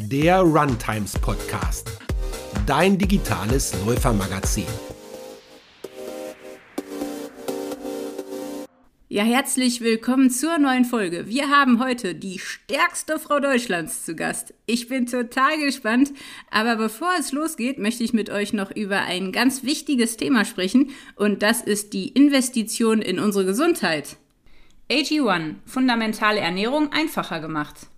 der Runtimes Podcast, dein digitales Läufermagazin. Ja, herzlich willkommen zur neuen Folge. Wir haben heute die stärkste Frau Deutschlands zu Gast. Ich bin total gespannt, aber bevor es losgeht, möchte ich mit euch noch über ein ganz wichtiges Thema sprechen und das ist die Investition in unsere Gesundheit. AG1, fundamentale Ernährung einfacher gemacht.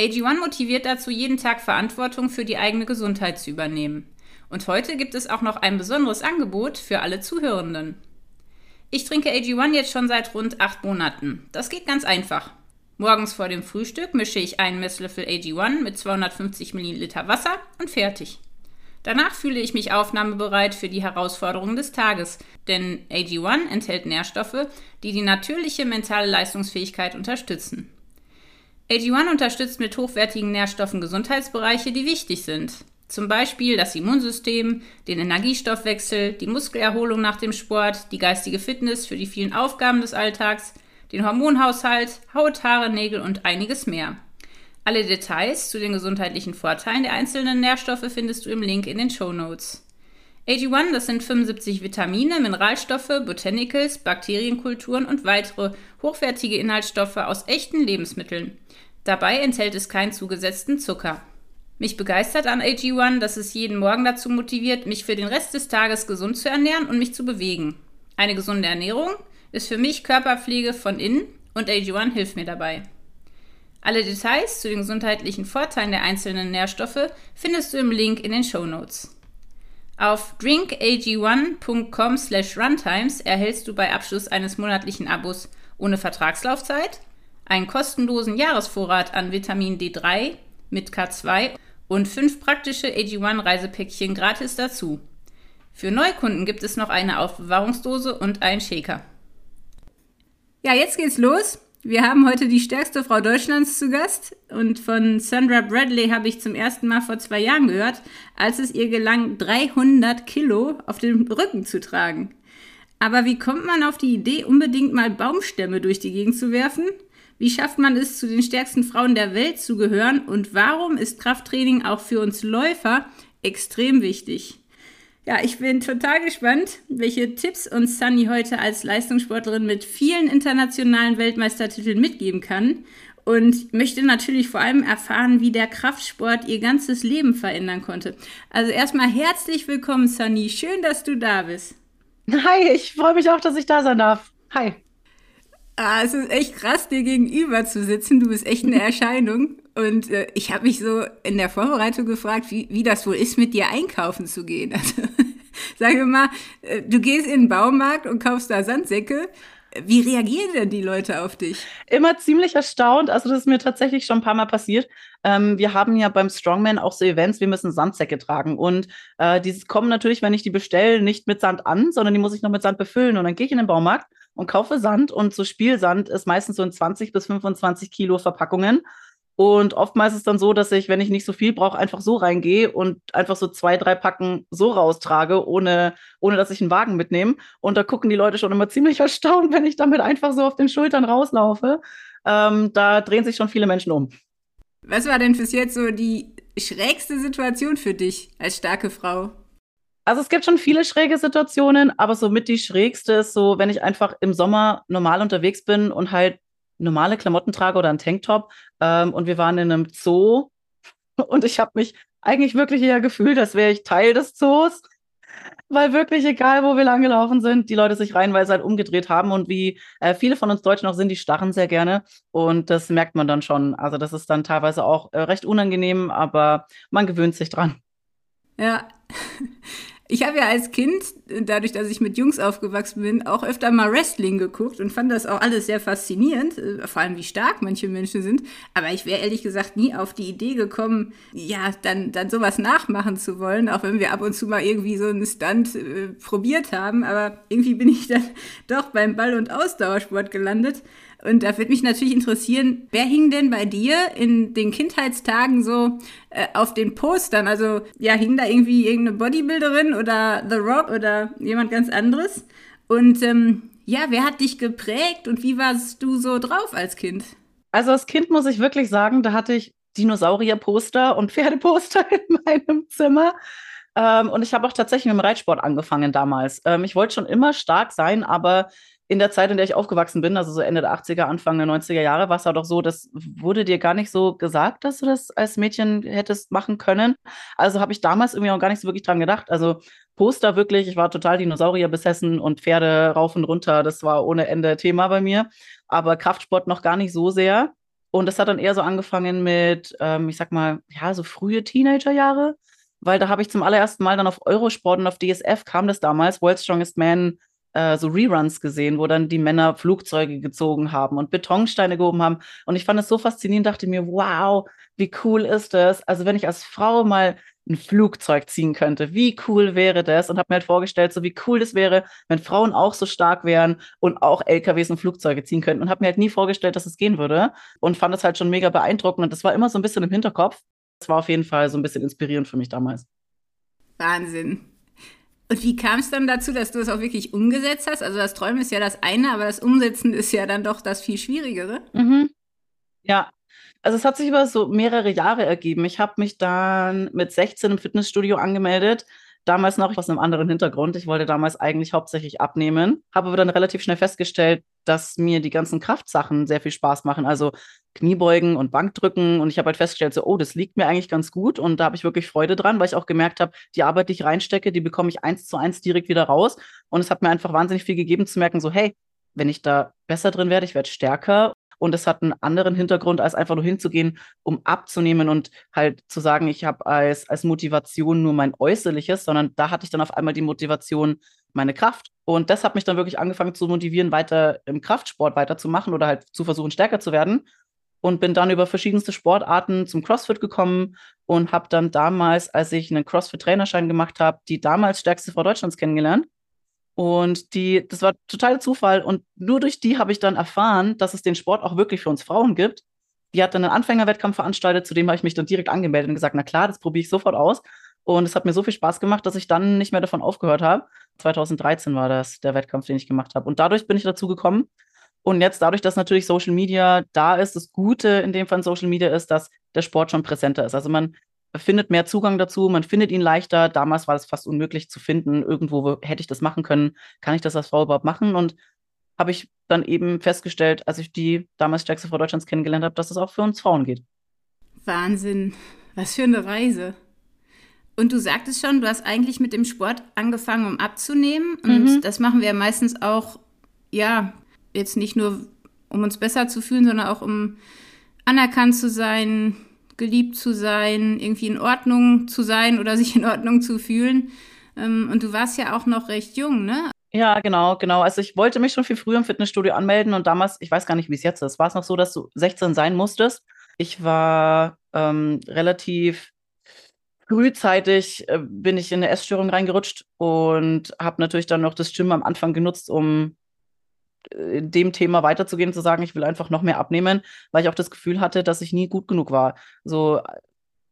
AG1 motiviert dazu, jeden Tag Verantwortung für die eigene Gesundheit zu übernehmen. Und heute gibt es auch noch ein besonderes Angebot für alle Zuhörenden. Ich trinke AG1 jetzt schon seit rund acht Monaten. Das geht ganz einfach. Morgens vor dem Frühstück mische ich einen Messlöffel AG1 mit 250 Milliliter Wasser und fertig. Danach fühle ich mich aufnahmebereit für die Herausforderungen des Tages, denn AG1 enthält Nährstoffe, die die natürliche mentale Leistungsfähigkeit unterstützen. AG1 unterstützt mit hochwertigen Nährstoffen Gesundheitsbereiche, die wichtig sind. Zum Beispiel das Immunsystem, den Energiestoffwechsel, die Muskelerholung nach dem Sport, die geistige Fitness für die vielen Aufgaben des Alltags, den Hormonhaushalt, Haut, Haare, Nägel und einiges mehr. Alle Details zu den gesundheitlichen Vorteilen der einzelnen Nährstoffe findest du im Link in den Show Notes. AG1, das sind 75 Vitamine, Mineralstoffe, Botanicals, Bakterienkulturen und weitere hochwertige Inhaltsstoffe aus echten Lebensmitteln. Dabei enthält es keinen zugesetzten Zucker. Mich begeistert an AG1, dass es jeden Morgen dazu motiviert, mich für den Rest des Tages gesund zu ernähren und mich zu bewegen. Eine gesunde Ernährung ist für mich Körperpflege von innen und AG1 hilft mir dabei. Alle Details zu den gesundheitlichen Vorteilen der einzelnen Nährstoffe findest du im Link in den Show Notes. Auf drinkag1.com/runtimes erhältst du bei Abschluss eines monatlichen Abos ohne Vertragslaufzeit einen kostenlosen Jahresvorrat an Vitamin D3 mit K2 und fünf praktische AG1-Reisepäckchen gratis dazu. Für Neukunden gibt es noch eine Aufbewahrungsdose und einen Shaker. Ja, jetzt geht's los. Wir haben heute die stärkste Frau Deutschlands zu Gast und von Sandra Bradley habe ich zum ersten Mal vor zwei Jahren gehört, als es ihr gelang, 300 Kilo auf dem Rücken zu tragen. Aber wie kommt man auf die Idee, unbedingt mal Baumstämme durch die Gegend zu werfen? Wie schafft man es, zu den stärksten Frauen der Welt zu gehören? Und warum ist Krafttraining auch für uns Läufer extrem wichtig? Ja, ich bin total gespannt, welche Tipps uns Sunny heute als Leistungssportlerin mit vielen internationalen Weltmeistertiteln mitgeben kann. Und möchte natürlich vor allem erfahren, wie der Kraftsport ihr ganzes Leben verändern konnte. Also erstmal herzlich willkommen, Sunny. Schön, dass du da bist. Hi, ich freue mich auch, dass ich da sein darf. Hi. Ah, es ist echt krass, dir gegenüber zu sitzen. Du bist echt eine Erscheinung. Und äh, ich habe mich so in der Vorbereitung gefragt, wie, wie das wohl ist, mit dir einkaufen zu gehen. Also, sagen wir mal, äh, du gehst in den Baumarkt und kaufst da Sandsäcke. Wie reagieren denn die Leute auf dich? Immer ziemlich erstaunt. Also das ist mir tatsächlich schon ein paar Mal passiert. Ähm, wir haben ja beim Strongman auch so Events, wir müssen Sandsäcke tragen. Und äh, die kommen natürlich, wenn ich die bestelle, nicht mit Sand an, sondern die muss ich noch mit Sand befüllen. Und dann gehe ich in den Baumarkt und kaufe Sand und so Spielsand ist meistens so in 20 bis 25 Kilo Verpackungen. Und oftmals ist es dann so, dass ich, wenn ich nicht so viel brauche, einfach so reingehe und einfach so zwei, drei Packen so raustrage, ohne, ohne dass ich einen Wagen mitnehme. Und da gucken die Leute schon immer ziemlich erstaunt, wenn ich damit einfach so auf den Schultern rauslaufe. Ähm, da drehen sich schon viele Menschen um. Was war denn bis jetzt so die schrägste Situation für dich als starke Frau? Also es gibt schon viele schräge Situationen, aber so mit die schrägste ist so, wenn ich einfach im Sommer normal unterwegs bin und halt normale Klamotten trage oder einen Tanktop ähm, und wir waren in einem Zoo und ich habe mich eigentlich wirklich eher gefühlt, als wäre ich Teil des Zoos, weil wirklich egal, wo wir langgelaufen sind, die Leute sich reihenweise halt umgedreht haben und wie äh, viele von uns Deutschen auch sind, die starren sehr gerne und das merkt man dann schon. Also das ist dann teilweise auch äh, recht unangenehm, aber man gewöhnt sich dran. Ja. Ich habe ja als Kind, dadurch, dass ich mit Jungs aufgewachsen bin, auch öfter mal Wrestling geguckt und fand das auch alles sehr faszinierend, äh, vor allem wie stark manche Menschen sind. Aber ich wäre ehrlich gesagt nie auf die Idee gekommen, ja, dann, dann sowas nachmachen zu wollen, auch wenn wir ab und zu mal irgendwie so einen Stunt äh, probiert haben. Aber irgendwie bin ich dann doch beim Ball- und Ausdauersport gelandet. Und da würde mich natürlich interessieren, wer hing denn bei dir in den Kindheitstagen so äh, auf den Postern? Also ja, hing da irgendwie irgendeine Bodybuilderin oder The Rock oder jemand ganz anderes? Und ähm, ja, wer hat dich geprägt und wie warst du so drauf als Kind? Also als Kind muss ich wirklich sagen, da hatte ich Dinosaurier-Poster und Pferdeposter in meinem Zimmer. Ähm, und ich habe auch tatsächlich mit dem Reitsport angefangen damals. Ähm, ich wollte schon immer stark sein, aber in der Zeit, in der ich aufgewachsen bin, also so Ende der 80er, Anfang der 90er Jahre, war es halt auch so, das wurde dir gar nicht so gesagt, dass du das als Mädchen hättest machen können. Also habe ich damals irgendwie auch gar nicht so wirklich dran gedacht. Also Poster wirklich, ich war total Dinosaurier besessen und Pferde rauf und runter, das war ohne Ende Thema bei mir. Aber Kraftsport noch gar nicht so sehr. Und das hat dann eher so angefangen mit, ähm, ich sag mal, ja, so frühe Teenagerjahre, weil da habe ich zum allerersten Mal dann auf Eurosport und auf DSF kam das damals, World's Strongest Man äh, so Reruns gesehen, wo dann die Männer Flugzeuge gezogen haben und Betonsteine gehoben haben. Und ich fand es so faszinierend, dachte mir, wow, wie cool ist das? Also wenn ich als Frau mal ein Flugzeug ziehen könnte, wie cool wäre das? Und habe mir halt vorgestellt, so wie cool das wäre, wenn Frauen auch so stark wären und auch LKWs und Flugzeuge ziehen könnten. Und habe mir halt nie vorgestellt, dass es gehen würde. Und fand es halt schon mega beeindruckend. Und das war immer so ein bisschen im Hinterkopf. Das war auf jeden Fall so ein bisschen inspirierend für mich damals. Wahnsinn. Und wie kam es dann dazu, dass du es auch wirklich umgesetzt hast? Also das Träumen ist ja das eine, aber das Umsetzen ist ja dann doch das viel Schwierigere. Mhm. Ja, also es hat sich über so mehrere Jahre ergeben. Ich habe mich dann mit 16 im Fitnessstudio angemeldet. Damals noch aus einem anderen Hintergrund. Ich wollte damals eigentlich hauptsächlich abnehmen, habe aber dann relativ schnell festgestellt, dass mir die ganzen Kraftsachen sehr viel Spaß machen. Also Kniebeugen und Bankdrücken. Und ich habe halt festgestellt, so, oh, das liegt mir eigentlich ganz gut. Und da habe ich wirklich Freude dran, weil ich auch gemerkt habe, die Arbeit, die ich reinstecke, die bekomme ich eins zu eins direkt wieder raus. Und es hat mir einfach wahnsinnig viel gegeben zu merken, so, hey, wenn ich da besser drin werde, ich werde stärker. Und es hat einen anderen Hintergrund, als einfach nur hinzugehen, um abzunehmen und halt zu sagen, ich habe als, als Motivation nur mein Äußerliches, sondern da hatte ich dann auf einmal die Motivation, meine Kraft. Und das hat mich dann wirklich angefangen zu motivieren, weiter im Kraftsport weiterzumachen oder halt zu versuchen, stärker zu werden und bin dann über verschiedenste Sportarten zum CrossFit gekommen und habe dann damals, als ich einen CrossFit-Trainerschein gemacht habe, die damals stärkste Frau Deutschlands kennengelernt. Und die, das war totaler Zufall. Und nur durch die habe ich dann erfahren, dass es den Sport auch wirklich für uns Frauen gibt. Die hat dann einen Anfängerwettkampf veranstaltet, zu dem habe ich mich dann direkt angemeldet und gesagt, na klar, das probiere ich sofort aus. Und es hat mir so viel Spaß gemacht, dass ich dann nicht mehr davon aufgehört habe. 2013 war das der Wettkampf, den ich gemacht habe. Und dadurch bin ich dazu gekommen, und jetzt dadurch, dass natürlich Social Media da ist, das Gute in dem Fall Social Media ist, dass der Sport schon präsenter ist. Also man findet mehr Zugang dazu, man findet ihn leichter. Damals war es fast unmöglich zu finden. Irgendwo hätte ich das machen können. Kann ich das als Frau überhaupt machen? Und habe ich dann eben festgestellt, als ich die damals stärkste Frau Deutschlands kennengelernt habe, dass es das auch für uns Frauen geht. Wahnsinn. Was für eine Reise. Und du sagtest schon, du hast eigentlich mit dem Sport angefangen, um abzunehmen. Und mhm. das machen wir meistens auch, ja, jetzt nicht nur, um uns besser zu fühlen, sondern auch um anerkannt zu sein, geliebt zu sein, irgendwie in Ordnung zu sein oder sich in Ordnung zu fühlen. Ähm, und du warst ja auch noch recht jung, ne? Ja, genau, genau. Also ich wollte mich schon viel früher im Fitnessstudio anmelden und damals, ich weiß gar nicht, wie es jetzt ist, war es noch so, dass du 16 sein musstest. Ich war ähm, relativ frühzeitig, äh, bin ich in eine Essstörung reingerutscht und habe natürlich dann noch das Gym am Anfang genutzt, um in dem Thema weiterzugehen, zu sagen, ich will einfach noch mehr abnehmen, weil ich auch das Gefühl hatte, dass ich nie gut genug war. So,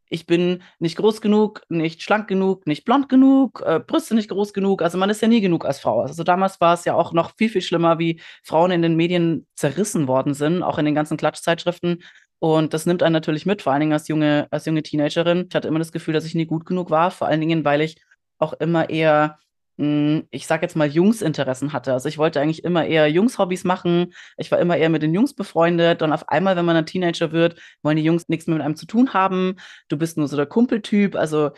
ich bin nicht groß genug, nicht schlank genug, nicht blond genug, äh, Brüste nicht groß genug. Also man ist ja nie genug als Frau. Also damals war es ja auch noch viel, viel schlimmer, wie Frauen in den Medien zerrissen worden sind, auch in den ganzen Klatschzeitschriften. Und das nimmt einen natürlich mit, vor allen Dingen als junge, als junge Teenagerin. Ich hatte immer das Gefühl, dass ich nie gut genug war, vor allen Dingen, weil ich auch immer eher hm, ich sag jetzt mal, Jungsinteressen hatte. Also ich wollte eigentlich immer eher Jungs-Hobbys machen. Ich war immer eher mit den Jungs befreundet. Und auf einmal, wenn man ein Teenager wird, wollen die Jungs nichts mehr mit einem zu tun haben. Du bist nur so der Kumpeltyp. Also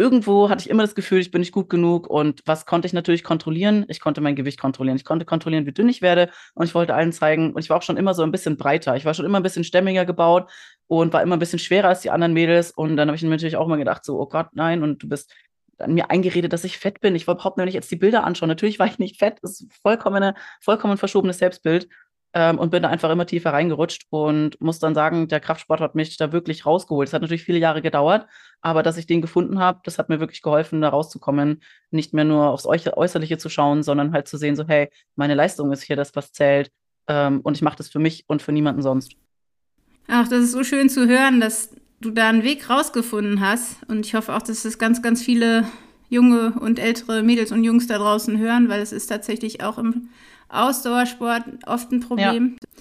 irgendwo hatte ich immer das Gefühl, ich bin nicht gut genug. Und was konnte ich natürlich kontrollieren? Ich konnte mein Gewicht kontrollieren. Ich konnte kontrollieren, wie dünn ich werde. Und ich wollte allen zeigen. Und ich war auch schon immer so ein bisschen breiter. Ich war schon immer ein bisschen stämmiger gebaut und war immer ein bisschen schwerer als die anderen Mädels. Und dann habe ich mir natürlich auch immer gedacht, so, oh Gott, nein. Und du bist an mir eingeredet, dass ich fett bin. Ich wollte überhaupt nicht jetzt die Bilder anschauen. Natürlich war ich nicht fett. Das ist vollkommen, vollkommen verschobenes Selbstbild. Ähm, und bin da einfach immer tiefer reingerutscht und muss dann sagen, der Kraftsport hat mich da wirklich rausgeholt. Es hat natürlich viele Jahre gedauert, aber dass ich den gefunden habe, das hat mir wirklich geholfen, da rauszukommen, nicht mehr nur aufs Äußerliche zu schauen, sondern halt zu sehen, so, hey, meine Leistung ist hier das, was zählt. Ähm, und ich mache das für mich und für niemanden sonst. Ach, das ist so schön zu hören, dass du da einen Weg rausgefunden hast. Und ich hoffe auch, dass das ganz, ganz viele junge und ältere Mädels und Jungs da draußen hören, weil es ist tatsächlich auch im Ausdauersport oft ein Problem. Ja.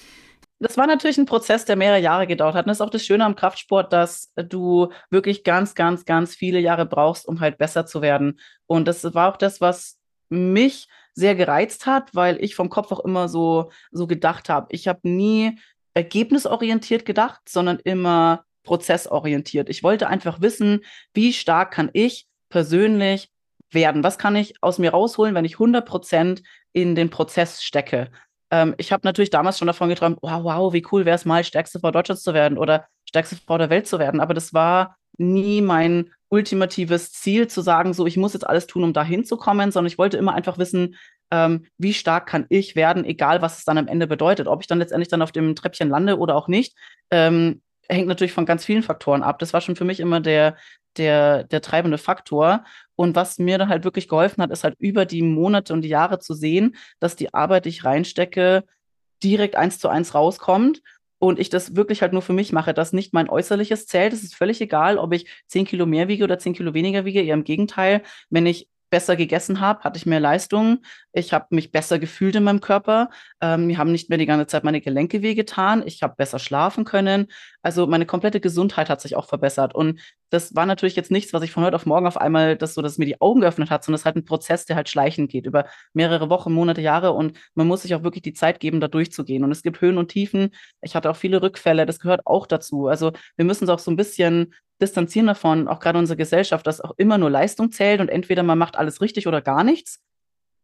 das war natürlich ein Prozess, der mehrere Jahre gedauert hat. Und das ist auch das Schöne am Kraftsport, dass du wirklich ganz, ganz, ganz viele Jahre brauchst, um halt besser zu werden. Und das war auch das, was mich sehr gereizt hat, weil ich vom Kopf auch immer so, so gedacht habe. Ich habe nie ergebnisorientiert gedacht, sondern immer prozessorientiert. Ich wollte einfach wissen, wie stark kann ich persönlich werden? Was kann ich aus mir rausholen, wenn ich 100 Prozent in den Prozess stecke? Ähm, ich habe natürlich damals schon davon geträumt, wow, wow, wie cool wäre es mal, stärkste Frau Deutschlands zu werden oder stärkste Frau der Welt zu werden. Aber das war nie mein ultimatives Ziel, zu sagen, so, ich muss jetzt alles tun, um da hinzukommen, sondern ich wollte immer einfach wissen, ähm, wie stark kann ich werden, egal was es dann am Ende bedeutet. Ob ich dann letztendlich dann auf dem Treppchen lande oder auch nicht, ähm, hängt natürlich von ganz vielen Faktoren ab. Das war schon für mich immer der, der, der treibende Faktor. Und was mir dann halt wirklich geholfen hat, ist halt über die Monate und die Jahre zu sehen, dass die Arbeit, die ich reinstecke, direkt eins zu eins rauskommt und ich das wirklich halt nur für mich mache, dass nicht mein Äußerliches zählt. Es ist völlig egal, ob ich zehn Kilo mehr wiege oder zehn Kilo weniger wiege. Eher im Gegenteil, wenn ich besser gegessen habe, hatte ich mehr Leistung. Ich habe mich besser gefühlt in meinem Körper. Ähm, mir haben nicht mehr die ganze Zeit meine Gelenke wehgetan. Ich habe besser schlafen können. Also meine komplette Gesundheit hat sich auch verbessert. Und das war natürlich jetzt nichts, was ich von heute auf morgen auf einmal, das so, dass mir die Augen geöffnet hat, sondern es ist halt ein Prozess, der halt schleichend geht über mehrere Wochen, Monate, Jahre. Und man muss sich auch wirklich die Zeit geben, da durchzugehen. Und es gibt Höhen und Tiefen. Ich hatte auch viele Rückfälle. Das gehört auch dazu. Also wir müssen es auch so ein bisschen distanzieren davon, auch gerade unsere Gesellschaft, dass auch immer nur Leistung zählt und entweder man macht alles richtig oder gar nichts.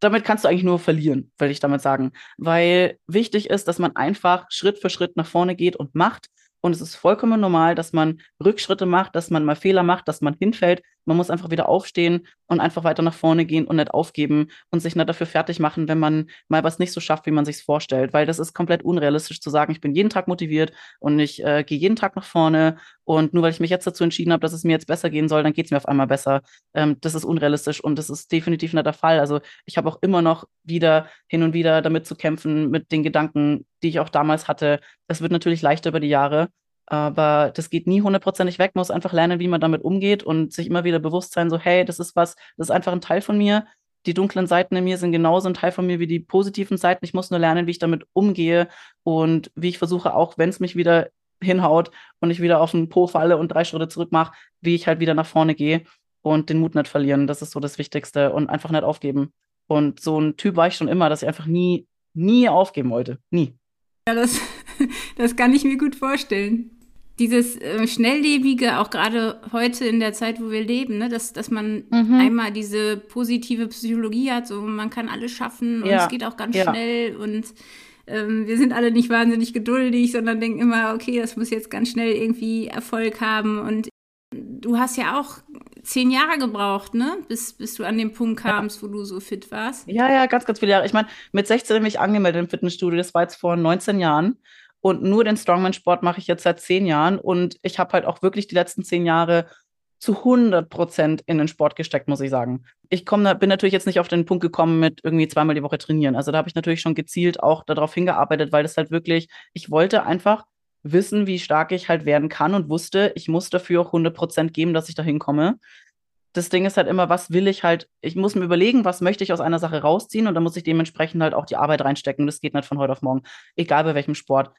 Damit kannst du eigentlich nur verlieren, will ich damit sagen. Weil wichtig ist, dass man einfach Schritt für Schritt nach vorne geht und macht und es ist vollkommen normal, dass man Rückschritte macht, dass man mal Fehler macht, dass man hinfällt. Man muss einfach wieder aufstehen und einfach weiter nach vorne gehen und nicht aufgeben und sich nicht dafür fertig machen, wenn man mal was nicht so schafft, wie man sich vorstellt. Weil das ist komplett unrealistisch zu sagen, ich bin jeden Tag motiviert und ich äh, gehe jeden Tag nach vorne. Und nur weil ich mich jetzt dazu entschieden habe, dass es mir jetzt besser gehen soll, dann geht es mir auf einmal besser. Ähm, das ist unrealistisch und das ist definitiv nicht der Fall. Also ich habe auch immer noch wieder hin und wieder damit zu kämpfen, mit den Gedanken, die ich auch damals hatte. Es wird natürlich leichter über die Jahre, aber das geht nie hundertprozentig weg. Man muss einfach lernen, wie man damit umgeht und sich immer wieder bewusst sein, so, hey, das ist was, das ist einfach ein Teil von mir. Die dunklen Seiten in mir sind genauso ein Teil von mir wie die positiven Seiten. Ich muss nur lernen, wie ich damit umgehe und wie ich versuche, auch wenn es mich wieder hinhaut und ich wieder auf den Po falle und drei Schritte zurück mache, wie ich halt wieder nach vorne gehe und den Mut nicht verlieren. Das ist so das Wichtigste und einfach nicht aufgeben. Und so ein Typ war ich schon immer, dass ich einfach nie, nie aufgeben wollte. Nie. Ja, das, das kann ich mir gut vorstellen dieses äh, Schnelllebige, auch gerade heute in der Zeit, wo wir leben, ne, dass, dass man mhm. einmal diese positive Psychologie hat, so man kann alles schaffen und ja. es geht auch ganz ja. schnell und ähm, wir sind alle nicht wahnsinnig geduldig, sondern denken immer, okay, das muss jetzt ganz schnell irgendwie Erfolg haben und du hast ja auch zehn Jahre gebraucht, ne? Bis, bis du an den Punkt kamst, ja. wo du so fit warst. Ja, ja, ganz, ganz viele Jahre. Ich meine, mit 16 habe ich angemeldet im Fitnessstudio, das war jetzt vor 19 Jahren. Und nur den Strongman-Sport mache ich jetzt seit zehn Jahren. Und ich habe halt auch wirklich die letzten zehn Jahre zu 100 Prozent in den Sport gesteckt, muss ich sagen. Ich komm, bin natürlich jetzt nicht auf den Punkt gekommen mit irgendwie zweimal die Woche trainieren. Also da habe ich natürlich schon gezielt auch darauf hingearbeitet, weil das halt wirklich, ich wollte einfach wissen, wie stark ich halt werden kann und wusste, ich muss dafür auch 100 Prozent geben, dass ich da hinkomme. Das Ding ist halt immer, was will ich halt, ich muss mir überlegen, was möchte ich aus einer Sache rausziehen und dann muss ich dementsprechend halt auch die Arbeit reinstecken. Das geht nicht von heute auf morgen, egal bei welchem Sport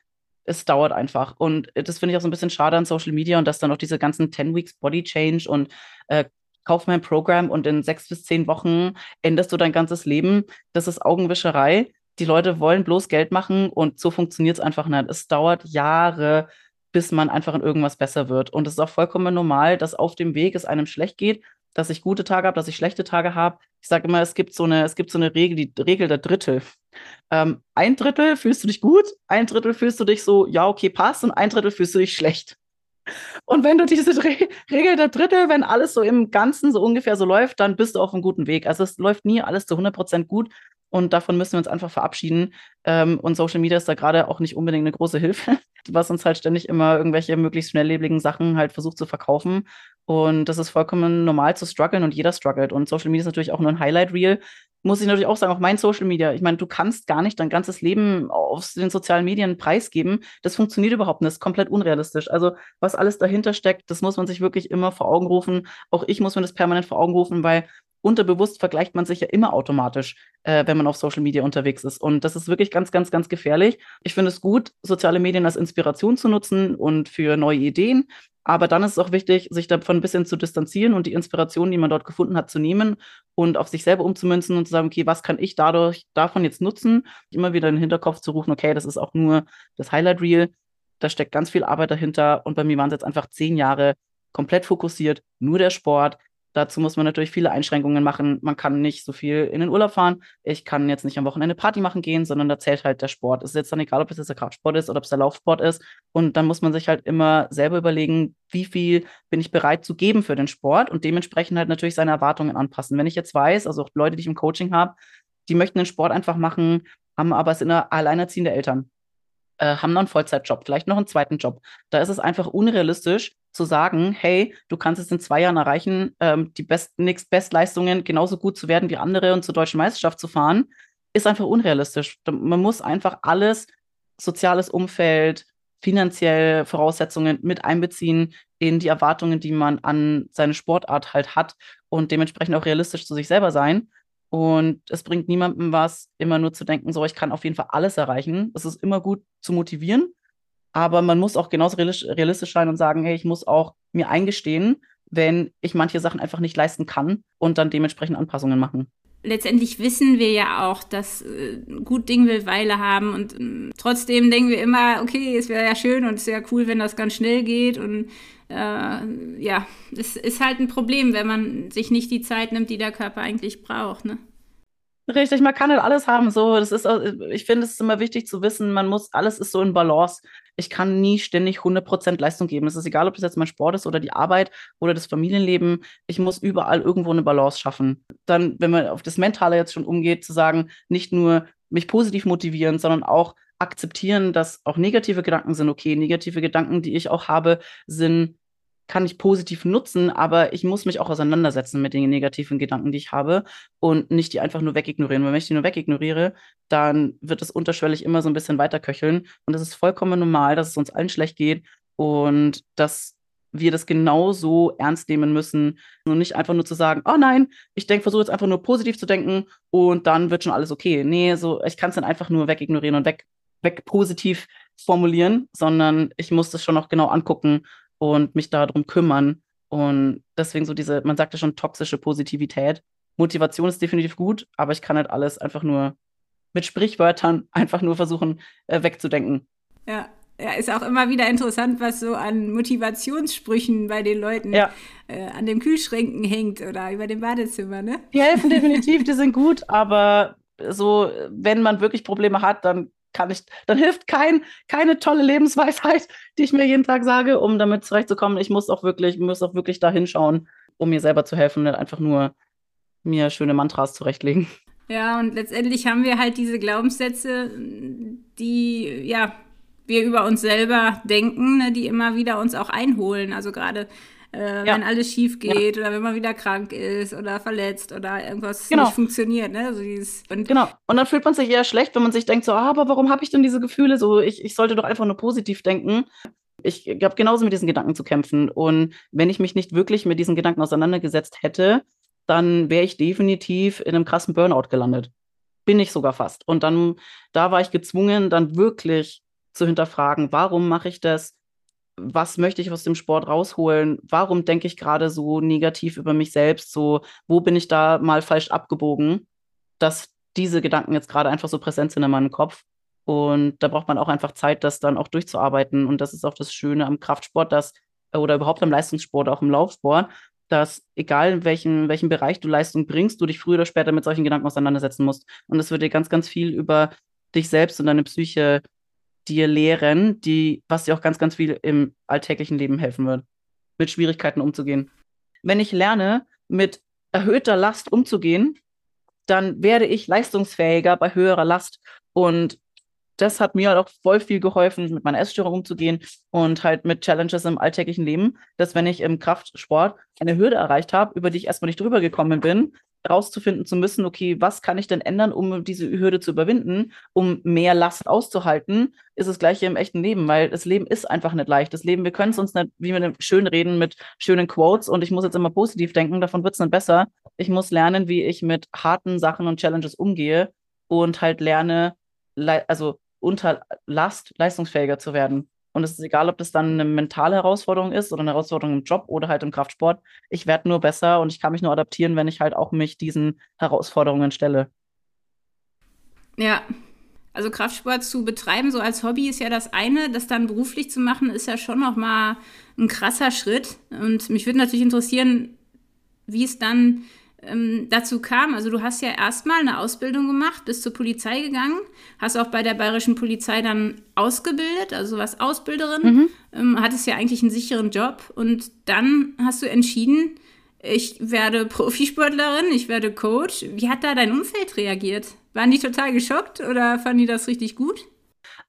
es dauert einfach. Und das finde ich auch so ein bisschen schade an Social Media und dass dann auch diese ganzen 10 Weeks Body Change und äh, kauf mein Programm und in sechs bis zehn Wochen änderst du dein ganzes Leben. Das ist Augenwischerei. Die Leute wollen bloß Geld machen und so funktioniert es einfach nicht. Es dauert Jahre, bis man einfach in irgendwas besser wird. Und es ist auch vollkommen normal, dass auf dem Weg es einem schlecht geht, dass ich gute Tage habe, dass ich schlechte Tage habe. Ich sage immer, es gibt so eine, es gibt so eine Regel, die Regel der Drittel. Ähm, ein Drittel fühlst du dich gut, ein Drittel fühlst du dich so, ja, okay, passt, und ein Drittel fühlst du dich schlecht. Und wenn du diese Re Regel der Drittel, wenn alles so im Ganzen so ungefähr so läuft, dann bist du auf einem guten Weg. Also es läuft nie alles zu 100% gut und davon müssen wir uns einfach verabschieden. Ähm, und Social Media ist da gerade auch nicht unbedingt eine große Hilfe, was uns halt ständig immer irgendwelche möglichst schnelllebigen Sachen halt versucht zu verkaufen. Und das ist vollkommen normal zu strugglen und jeder struggelt. Und Social Media ist natürlich auch nur ein Highlight-Reel. Muss ich natürlich auch sagen, auch mein Social Media. Ich meine, du kannst gar nicht dein ganzes Leben auf den sozialen Medien preisgeben. Das funktioniert überhaupt nicht. Das ist komplett unrealistisch. Also, was alles dahinter steckt, das muss man sich wirklich immer vor Augen rufen. Auch ich muss mir das permanent vor Augen rufen, weil unterbewusst vergleicht man sich ja immer automatisch, äh, wenn man auf Social Media unterwegs ist. Und das ist wirklich ganz, ganz, ganz gefährlich. Ich finde es gut, soziale Medien als Inspiration zu nutzen und für neue Ideen. Aber dann ist es auch wichtig, sich davon ein bisschen zu distanzieren und die Inspiration, die man dort gefunden hat, zu nehmen und auf sich selber umzumünzen und zu sagen, okay, was kann ich dadurch davon jetzt nutzen? Immer wieder in den Hinterkopf zu rufen, okay, das ist auch nur das Highlight Reel. Da steckt ganz viel Arbeit dahinter. Und bei mir waren es jetzt einfach zehn Jahre komplett fokussiert, nur der Sport, Dazu muss man natürlich viele Einschränkungen machen. Man kann nicht so viel in den Urlaub fahren. Ich kann jetzt nicht am Wochenende Party machen gehen, sondern da zählt halt der Sport. Es ist jetzt dann egal, ob es jetzt der Kraftsport ist oder ob es der Laufsport ist. Und dann muss man sich halt immer selber überlegen, wie viel bin ich bereit zu geben für den Sport und dementsprechend halt natürlich seine Erwartungen anpassen. Wenn ich jetzt weiß, also auch Leute, die ich im Coaching habe, die möchten den Sport einfach machen, haben aber sind alleinerziehende Eltern, äh, haben noch einen Vollzeitjob, vielleicht noch einen zweiten Job. Da ist es einfach unrealistisch, zu sagen, hey, du kannst es in zwei Jahren erreichen, ähm, die besten Bestleistungen genauso gut zu werden wie andere und zur deutschen Meisterschaft zu fahren, ist einfach unrealistisch. Man muss einfach alles, soziales Umfeld, finanzielle Voraussetzungen mit einbeziehen in die Erwartungen, die man an seine Sportart halt hat und dementsprechend auch realistisch zu sich selber sein. Und es bringt niemandem was, immer nur zu denken, so, ich kann auf jeden Fall alles erreichen. Es ist immer gut zu motivieren, aber man muss auch genauso realistisch sein und sagen, hey, ich muss auch mir eingestehen, wenn ich manche Sachen einfach nicht leisten kann und dann dementsprechend Anpassungen machen. Letztendlich wissen wir ja auch, dass äh, gut Ding will Weile haben und äh, trotzdem denken wir immer, okay, es wäre ja schön und es wäre cool, wenn das ganz schnell geht und äh, ja, es ist halt ein Problem, wenn man sich nicht die Zeit nimmt, die der Körper eigentlich braucht, ne? Richtig, man kann halt alles haben. So, das ist, ich finde, es ist immer wichtig zu wissen, man muss, alles ist so in Balance. Ich kann nie ständig 100% Leistung geben. Es ist egal, ob das jetzt mein Sport ist oder die Arbeit oder das Familienleben. Ich muss überall irgendwo eine Balance schaffen. Dann, wenn man auf das Mentale jetzt schon umgeht, zu sagen, nicht nur mich positiv motivieren, sondern auch akzeptieren, dass auch negative Gedanken sind okay. Negative Gedanken, die ich auch habe, sind kann ich positiv nutzen, aber ich muss mich auch auseinandersetzen mit den negativen Gedanken, die ich habe und nicht die einfach nur wegignorieren. Weil wenn ich die nur wegignoriere, dann wird es unterschwellig immer so ein bisschen weiterköcheln und es ist vollkommen normal, dass es uns allen schlecht geht und dass wir das genauso ernst nehmen müssen und nicht einfach nur zu sagen, oh nein, ich denke, versuche jetzt einfach nur positiv zu denken und dann wird schon alles okay. Nee, so ich kann es dann einfach nur wegignorieren und weg, weg positiv formulieren, sondern ich muss das schon noch genau angucken und mich darum kümmern. Und deswegen so diese, man sagt ja schon toxische Positivität. Motivation ist definitiv gut, aber ich kann halt alles einfach nur mit Sprichwörtern einfach nur versuchen äh, wegzudenken. Ja, ja, ist auch immer wieder interessant, was so an Motivationssprüchen bei den Leuten ja. äh, an den Kühlschränken hängt oder über dem Badezimmer, ne? Die helfen definitiv, die sind gut, aber so, wenn man wirklich Probleme hat, dann kann ich, dann hilft kein, keine tolle Lebensweisheit, die ich mir jeden Tag sage, um damit zurechtzukommen. Ich muss auch wirklich, muss auch wirklich da hinschauen, um mir selber zu helfen, nicht einfach nur mir schöne Mantras zurechtlegen. Ja, und letztendlich haben wir halt diese Glaubenssätze, die, ja, wir über uns selber denken, ne, die immer wieder uns auch einholen. Also gerade äh, ja. wenn alles schief geht ja. oder wenn man wieder krank ist oder verletzt oder irgendwas genau. nicht funktioniert. Ne? So dieses, und genau. Und dann fühlt man sich eher schlecht, wenn man sich denkt, so, ah, aber warum habe ich denn diese Gefühle? So, ich, ich sollte doch einfach nur positiv denken. Ich habe genauso mit diesen Gedanken zu kämpfen. Und wenn ich mich nicht wirklich mit diesen Gedanken auseinandergesetzt hätte, dann wäre ich definitiv in einem krassen Burnout gelandet. Bin ich sogar fast. Und dann, da war ich gezwungen, dann wirklich zu hinterfragen, warum mache ich das? Was möchte ich aus dem Sport rausholen? Warum denke ich gerade so negativ über mich selbst? So, wo bin ich da mal falsch abgebogen, dass diese Gedanken jetzt gerade einfach so präsent sind in meinem Kopf? Und da braucht man auch einfach Zeit, das dann auch durchzuarbeiten. Und das ist auch das Schöne am Kraftsport, dass, oder überhaupt am Leistungssport, auch im Laufsport, dass egal in welchem, welchem Bereich du Leistung bringst, du dich früher oder später mit solchen Gedanken auseinandersetzen musst. Und es wird dir ganz, ganz viel über dich selbst und deine Psyche dir lehren, die, was dir auch ganz, ganz viel im alltäglichen Leben helfen wird, mit Schwierigkeiten umzugehen. Wenn ich lerne, mit erhöhter Last umzugehen, dann werde ich leistungsfähiger bei höherer Last. Und das hat mir halt auch voll viel geholfen, mit meiner Essstörung umzugehen und halt mit Challenges im alltäglichen Leben, dass wenn ich im Kraftsport eine Hürde erreicht habe, über die ich erstmal nicht drüber gekommen bin, rauszufinden zu müssen, okay, was kann ich denn ändern, um diese Hürde zu überwinden, um mehr Last auszuhalten, ist das gleiche im echten Leben, weil das Leben ist einfach nicht leicht. Das Leben, wir können es uns nicht, wie wir schön reden mit schönen Quotes und ich muss jetzt immer positiv denken, davon wird es nicht besser. Ich muss lernen, wie ich mit harten Sachen und Challenges umgehe und halt lerne, also unter Last leistungsfähiger zu werden. Und es ist egal, ob das dann eine mentale Herausforderung ist oder eine Herausforderung im Job oder halt im Kraftsport. Ich werde nur besser und ich kann mich nur adaptieren, wenn ich halt auch mich diesen Herausforderungen stelle. Ja, also Kraftsport zu betreiben, so als Hobby ist ja das eine, das dann beruflich zu machen, ist ja schon nochmal ein krasser Schritt. Und mich würde natürlich interessieren, wie es dann ähm, dazu kam. Also du hast ja erstmal eine Ausbildung gemacht, bist zur Polizei gegangen, hast auch bei der bayerischen Polizei dann ausgebildet, also was Ausbilderin, mhm. ähm, hattest ja eigentlich einen sicheren Job und dann hast du entschieden, ich werde Profisportlerin, ich werde Coach. Wie hat da dein Umfeld reagiert? Waren die total geschockt oder fanden die das richtig gut?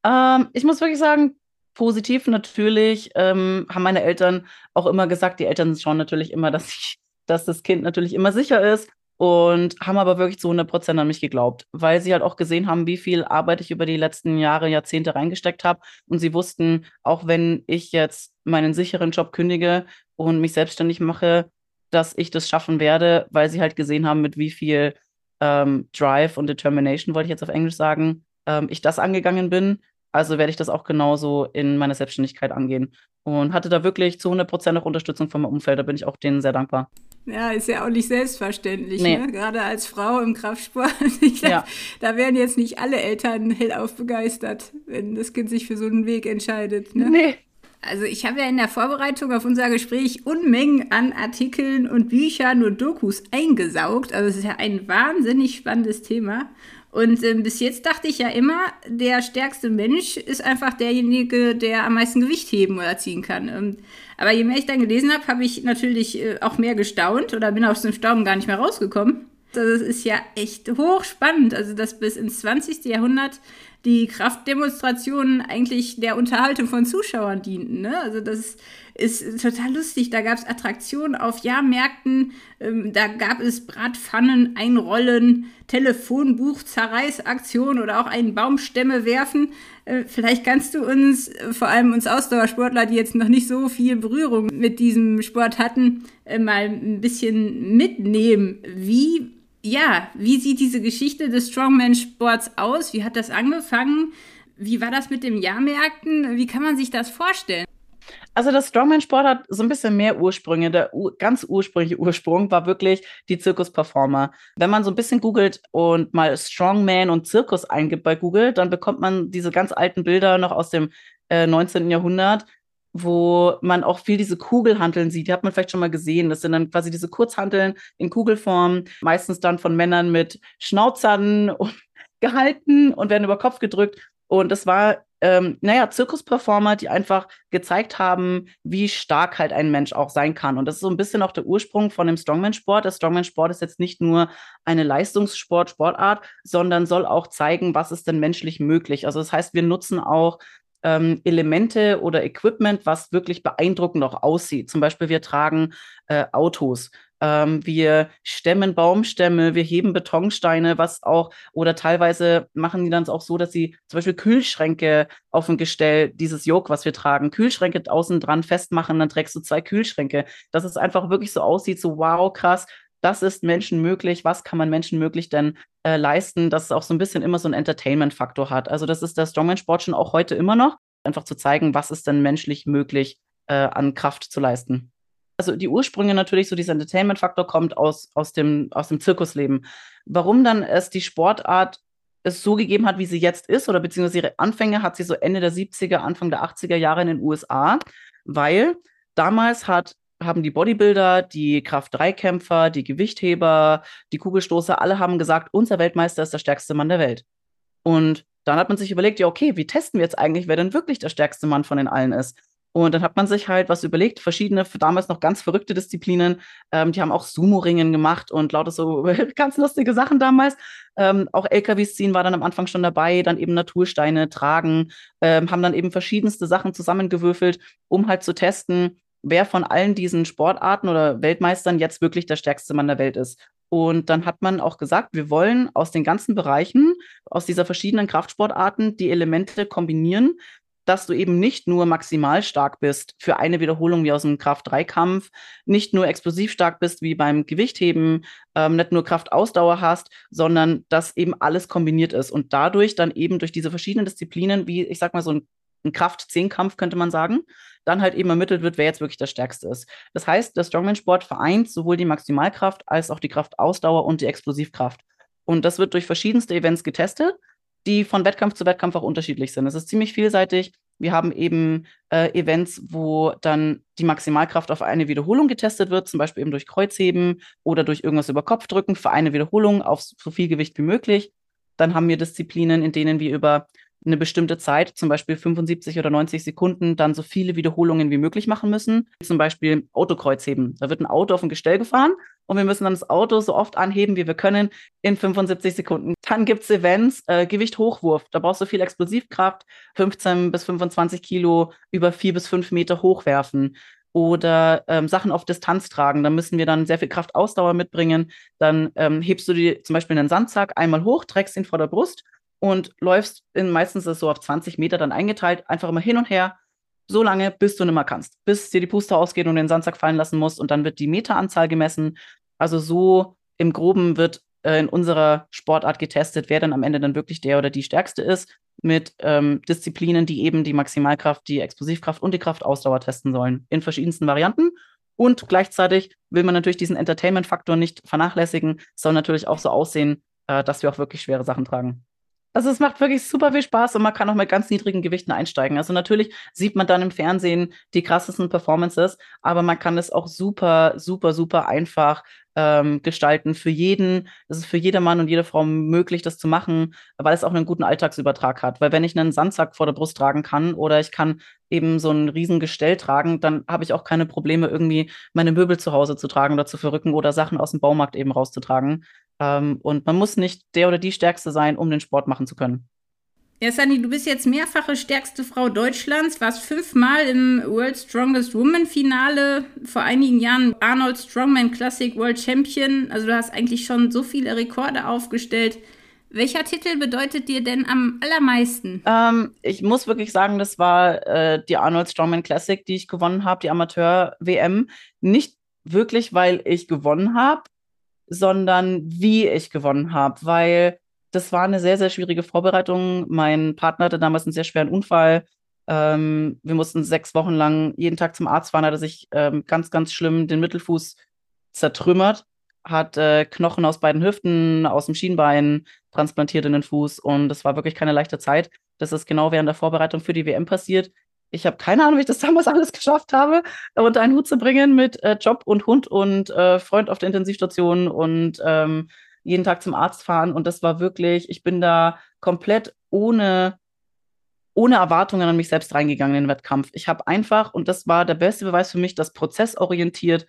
Ähm, ich muss wirklich sagen, positiv natürlich. Ähm, haben meine Eltern auch immer gesagt, die Eltern schauen natürlich immer, dass ich dass das Kind natürlich immer sicher ist und haben aber wirklich zu 100 Prozent an mich geglaubt, weil sie halt auch gesehen haben, wie viel Arbeit ich über die letzten Jahre, Jahrzehnte reingesteckt habe. Und sie wussten, auch wenn ich jetzt meinen sicheren Job kündige und mich selbstständig mache, dass ich das schaffen werde, weil sie halt gesehen haben, mit wie viel ähm, Drive und Determination, wollte ich jetzt auf Englisch sagen, ähm, ich das angegangen bin. Also werde ich das auch genauso in meiner Selbstständigkeit angehen. Und hatte da wirklich zu 100 Prozent auch Unterstützung von meinem Umfeld. Da bin ich auch denen sehr dankbar. Ja, ist ja auch nicht selbstverständlich, nee. ne? gerade als Frau im Kraftsport. Ich glaub, ja. Da wären jetzt nicht alle Eltern hellauf begeistert, wenn das Kind sich für so einen Weg entscheidet. Ne? Nee. Also ich habe ja in der Vorbereitung auf unser Gespräch Unmengen an Artikeln und Büchern und Dokus eingesaugt. Also es ist ja ein wahnsinnig spannendes Thema. Und äh, bis jetzt dachte ich ja immer, der stärkste Mensch ist einfach derjenige, der am meisten Gewicht heben oder ziehen kann. Ähm, aber je mehr ich dann gelesen habe, habe ich natürlich äh, auch mehr gestaunt oder bin aus dem Staunen gar nicht mehr rausgekommen. Das ist ja echt hochspannend, also dass bis ins 20. Jahrhundert die Kraftdemonstrationen eigentlich der Unterhaltung von Zuschauern dienten. Ne? Also das ist total lustig. Da gab es Attraktionen auf Jahrmärkten, ähm, da gab es Bratpfannen, Einrollen, Telefonbuch, Zerreißaktion oder auch einen Baumstämme werfen. Äh, vielleicht kannst du uns, äh, vor allem uns Ausdauersportler, die jetzt noch nicht so viel Berührung mit diesem Sport hatten, äh, mal ein bisschen mitnehmen. Wie ja, wie sieht diese Geschichte des Strongman-Sports aus? Wie hat das angefangen? Wie war das mit den Jahrmärkten? Wie kann man sich das vorstellen? Also das Strongman-Sport hat so ein bisschen mehr Ursprünge. Der ganz ursprüngliche Ursprung war wirklich die Zirkusperformer. Wenn man so ein bisschen googelt und mal Strongman und Zirkus eingibt bei Google, dann bekommt man diese ganz alten Bilder noch aus dem äh, 19. Jahrhundert wo man auch viel diese Kugelhanteln sieht. Die hat man vielleicht schon mal gesehen. Das sind dann quasi diese Kurzhanteln in Kugelform, meistens dann von Männern mit Schnauzern gehalten und werden über Kopf gedrückt. Und das war, ähm, naja, Zirkusperformer, die einfach gezeigt haben, wie stark halt ein Mensch auch sein kann. Und das ist so ein bisschen auch der Ursprung von dem Strongman-Sport. Der Strongman-Sport ist jetzt nicht nur eine Leistungssport, Sportart, sondern soll auch zeigen, was ist denn menschlich möglich. Also das heißt, wir nutzen auch ähm, Elemente oder Equipment, was wirklich beeindruckend auch aussieht. Zum Beispiel, wir tragen äh, Autos, ähm, wir stemmen Baumstämme, wir heben Betonsteine, was auch, oder teilweise machen die dann auch so, dass sie zum Beispiel Kühlschränke auf dem Gestell, dieses Jog, was wir tragen, Kühlschränke außen dran festmachen, dann trägst du zwei Kühlschränke. Dass es einfach wirklich so aussieht, so wow, krass, das ist Menschen möglich, was kann man Menschen möglich denn äh, leisten, dass es auch so ein bisschen immer so einen Entertainment-Faktor hat. Also das ist der Strongman-Sport schon auch heute immer noch, einfach zu zeigen, was ist denn menschlich möglich äh, an Kraft zu leisten. Also die Ursprünge natürlich, so dieser Entertainment-Faktor kommt aus, aus, dem, aus dem Zirkusleben. Warum dann es die Sportart es so gegeben hat, wie sie jetzt ist, oder beziehungsweise ihre Anfänge hat sie so Ende der 70er, Anfang der 80er Jahre in den USA, weil damals hat haben die Bodybuilder, die Kraft-3-Kämpfer, die Gewichtheber, die Kugelstoßer, alle haben gesagt, unser Weltmeister ist der stärkste Mann der Welt. Und dann hat man sich überlegt, ja, okay, wie testen wir jetzt eigentlich, wer denn wirklich der stärkste Mann von den allen ist? Und dann hat man sich halt was überlegt, verschiedene, damals noch ganz verrückte Disziplinen. Ähm, die haben auch Sumo-Ringen gemacht und lauter so ganz lustige Sachen damals. Ähm, auch LKWs ziehen war dann am Anfang schon dabei, dann eben Natursteine tragen, ähm, haben dann eben verschiedenste Sachen zusammengewürfelt, um halt zu testen, wer von allen diesen Sportarten oder Weltmeistern jetzt wirklich der stärkste Mann der Welt ist. Und dann hat man auch gesagt, wir wollen aus den ganzen Bereichen, aus dieser verschiedenen Kraftsportarten die Elemente kombinieren, dass du eben nicht nur maximal stark bist für eine Wiederholung wie aus dem Kraft-3-Kampf, nicht nur explosiv stark bist wie beim Gewichtheben, ähm, nicht nur Kraftausdauer hast, sondern dass eben alles kombiniert ist und dadurch dann eben durch diese verschiedenen Disziplinen, wie ich sag mal so ein, ein Kraft-10-Kampf könnte man sagen, dann halt eben ermittelt wird, wer jetzt wirklich der Stärkste ist. Das heißt, der Strongman-Sport vereint sowohl die Maximalkraft als auch die Kraftausdauer und die Explosivkraft. Und das wird durch verschiedenste Events getestet die von Wettkampf zu Wettkampf auch unterschiedlich sind. Es ist ziemlich vielseitig. Wir haben eben äh, Events, wo dann die Maximalkraft auf eine Wiederholung getestet wird, zum Beispiel eben durch Kreuzheben oder durch irgendwas über Kopf drücken für eine Wiederholung auf so viel Gewicht wie möglich. Dann haben wir Disziplinen, in denen wir über eine bestimmte Zeit, zum Beispiel 75 oder 90 Sekunden, dann so viele Wiederholungen wie möglich machen müssen. Zum Beispiel Autokreuzheben. Da wird ein Auto auf ein Gestell gefahren und wir müssen dann das Auto so oft anheben, wie wir können, in 75 Sekunden. Dann gibt es Events, äh, Gewicht Hochwurf. Da brauchst du viel Explosivkraft, 15 bis 25 Kilo über vier bis fünf Meter hochwerfen oder ähm, Sachen auf Distanz tragen. Da müssen wir dann sehr viel Kraftausdauer mitbringen. Dann ähm, hebst du dir zum Beispiel einen Sandsack einmal hoch, trägst ihn vor der Brust und läufst in meistens ist so auf 20 Meter dann eingeteilt, einfach immer hin und her, so lange, bis du nicht mehr kannst, bis dir die Puste ausgeht und den Sandsack fallen lassen musst und dann wird die Meteranzahl gemessen. Also so im Groben wird äh, in unserer Sportart getestet, wer dann am Ende dann wirklich der oder die Stärkste ist, mit ähm, Disziplinen, die eben die Maximalkraft, die Explosivkraft und die Kraftausdauer testen sollen, in verschiedensten Varianten. Und gleichzeitig will man natürlich diesen Entertainment-Faktor nicht vernachlässigen, soll natürlich auch so aussehen, äh, dass wir auch wirklich schwere Sachen tragen. Also es macht wirklich super viel Spaß und man kann auch mit ganz niedrigen Gewichten einsteigen. Also natürlich sieht man dann im Fernsehen die krassesten Performances, aber man kann es auch super, super, super einfach ähm, gestalten für jeden. Es ist für jeder Mann und jede Frau möglich, das zu machen, weil es auch einen guten Alltagsübertrag hat. Weil wenn ich einen Sandsack vor der Brust tragen kann oder ich kann eben so ein Riesengestell tragen, dann habe ich auch keine Probleme, irgendwie meine Möbel zu Hause zu tragen oder zu verrücken oder Sachen aus dem Baumarkt eben rauszutragen. Ähm, und man muss nicht der oder die Stärkste sein, um den Sport machen zu können. Ja, Sunny, du bist jetzt mehrfache stärkste Frau Deutschlands, warst fünfmal im World Strongest Woman Finale, vor einigen Jahren Arnold Strongman Classic World Champion. Also du hast eigentlich schon so viele Rekorde aufgestellt. Welcher Titel bedeutet dir denn am allermeisten? Ähm, ich muss wirklich sagen, das war äh, die Arnold Strongman Classic, die ich gewonnen habe, die Amateur-WM. Nicht wirklich, weil ich gewonnen habe, sondern wie ich gewonnen habe, weil das war eine sehr, sehr schwierige Vorbereitung. Mein Partner hatte damals einen sehr schweren Unfall. Ähm, wir mussten sechs Wochen lang jeden Tag zum Arzt fahren, hat er sich ähm, ganz, ganz schlimm den Mittelfuß zertrümmert, hat äh, Knochen aus beiden Hüften, aus dem Schienbein transplantiert in den Fuß und das war wirklich keine leichte Zeit. Das ist genau während der Vorbereitung für die WM passiert ich habe keine Ahnung, wie ich das damals alles geschafft habe, unter einen Hut zu bringen mit äh, Job und Hund und äh, Freund auf der Intensivstation und ähm, jeden Tag zum Arzt fahren. Und das war wirklich, ich bin da komplett ohne, ohne Erwartungen an mich selbst reingegangen in den Wettkampf. Ich habe einfach, und das war der beste Beweis für mich, dass prozessorientiert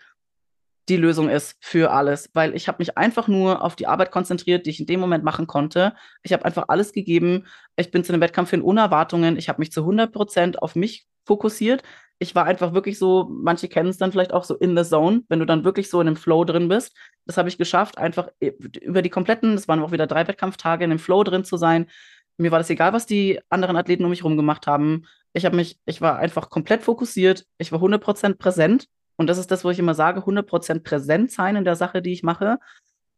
die Lösung ist für alles, weil ich habe mich einfach nur auf die Arbeit konzentriert, die ich in dem Moment machen konnte. Ich habe einfach alles gegeben. Ich bin zu einem Wettkampf hin ohne Erwartungen. Ich habe mich zu 100 Prozent auf mich fokussiert. Ich war einfach wirklich so, manche kennen es dann vielleicht auch so in the zone, wenn du dann wirklich so in einem Flow drin bist. Das habe ich geschafft, einfach über die kompletten, das waren auch wieder drei Wettkampftage, in dem Flow drin zu sein. Mir war das egal, was die anderen Athleten um mich herum gemacht haben. Ich habe mich, ich war einfach komplett fokussiert. Ich war 100 Prozent präsent und das ist das, wo ich immer sage, 100% präsent sein in der Sache, die ich mache.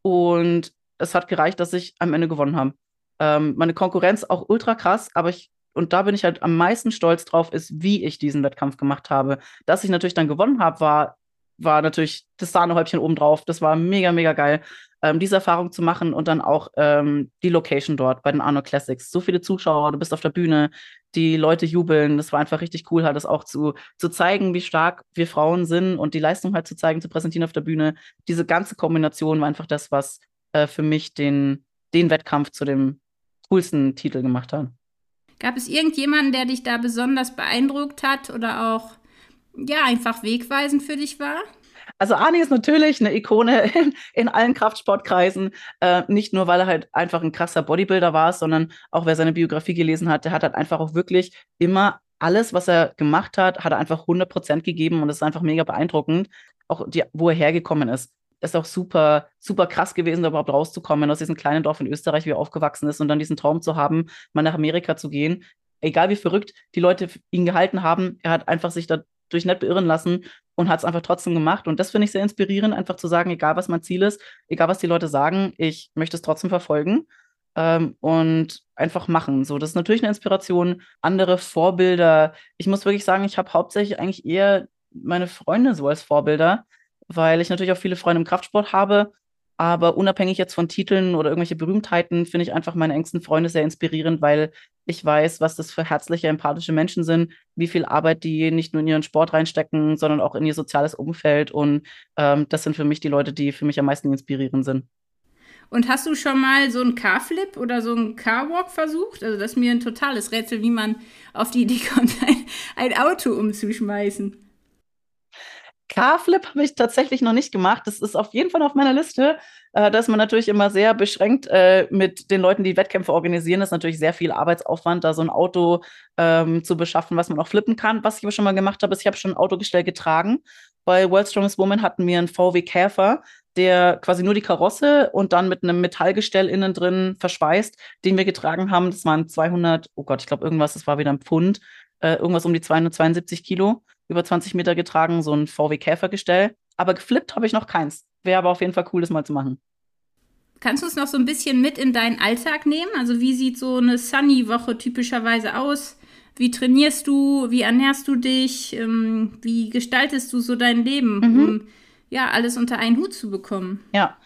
Und es hat gereicht, dass ich am Ende gewonnen habe. Ähm, meine Konkurrenz auch ultra krass, aber ich, und da bin ich halt am meisten stolz drauf, ist, wie ich diesen Wettkampf gemacht habe. Dass ich natürlich dann gewonnen habe, war, war natürlich das Sahnehäubchen obendrauf. Das war mega, mega geil ähm, diese Erfahrung zu machen und dann auch ähm, die Location dort bei den Arno Classics. So viele Zuschauer, du bist auf der Bühne, die Leute jubeln. Das war einfach richtig cool, halt das auch zu, zu zeigen, wie stark wir Frauen sind und die Leistung halt zu zeigen, zu präsentieren auf der Bühne. Diese ganze Kombination war einfach das, was äh, für mich den, den Wettkampf zu dem coolsten Titel gemacht hat. Gab es irgendjemanden, der dich da besonders beeindruckt hat oder auch ja einfach wegweisend für dich war? Also Arni ist natürlich eine Ikone in, in allen Kraftsportkreisen. Äh, nicht nur, weil er halt einfach ein krasser Bodybuilder war, sondern auch wer seine Biografie gelesen hat, der hat halt einfach auch wirklich immer alles, was er gemacht hat, hat er einfach 100 Prozent gegeben und es ist einfach mega beeindruckend, auch die, wo er hergekommen ist. Ist auch super, super krass gewesen, da überhaupt rauszukommen aus diesem kleinen Dorf in Österreich, wie er aufgewachsen ist und dann diesen Traum zu haben, mal nach Amerika zu gehen. Egal wie verrückt die Leute ihn gehalten haben, er hat einfach sich dadurch nicht beirren lassen und hat es einfach trotzdem gemacht. Und das finde ich sehr inspirierend, einfach zu sagen, egal was mein Ziel ist, egal was die Leute sagen, ich möchte es trotzdem verfolgen ähm, und einfach machen. So, das ist natürlich eine Inspiration. Andere Vorbilder. Ich muss wirklich sagen, ich habe hauptsächlich eigentlich eher meine Freunde so als Vorbilder, weil ich natürlich auch viele Freunde im Kraftsport habe. Aber unabhängig jetzt von Titeln oder irgendwelche Berühmtheiten, finde ich einfach meine engsten Freunde sehr inspirierend, weil ich weiß, was das für herzliche, empathische Menschen sind, wie viel Arbeit die nicht nur in ihren Sport reinstecken, sondern auch in ihr soziales Umfeld. Und ähm, das sind für mich die Leute, die für mich am meisten inspirierend sind. Und hast du schon mal so einen Car-Flip oder so einen Car-Walk versucht? Also das ist mir ein totales Rätsel, wie man auf die Idee kommt, ein, ein Auto umzuschmeißen. Car-Flip habe ich tatsächlich noch nicht gemacht. Das ist auf jeden Fall auf meiner Liste. Äh, da ist man natürlich immer sehr beschränkt äh, mit den Leuten, die Wettkämpfe organisieren. Das ist natürlich sehr viel Arbeitsaufwand, da so ein Auto ähm, zu beschaffen, was man auch flippen kann. Was ich aber schon mal gemacht habe, ist, ich habe schon ein Autogestell getragen. Bei World Strongest Woman hatten wir einen VW Käfer der quasi nur die Karosse und dann mit einem Metallgestell innen drin verschweißt, den wir getragen haben. Das waren 200, oh Gott, ich glaube irgendwas, das war wieder ein Pfund, äh, irgendwas um die 272 Kilo, über 20 Meter getragen, so ein VW Käfergestell. Aber geflippt habe ich noch keins. Wäre aber auf jeden Fall cool, das mal zu machen. Kannst du uns noch so ein bisschen mit in deinen Alltag nehmen? Also wie sieht so eine Sunny-Woche typischerweise aus? Wie trainierst du? Wie ernährst du dich? Ähm, wie gestaltest du so dein Leben? Mhm. Um ja, alles unter einen Hut zu bekommen. Ja.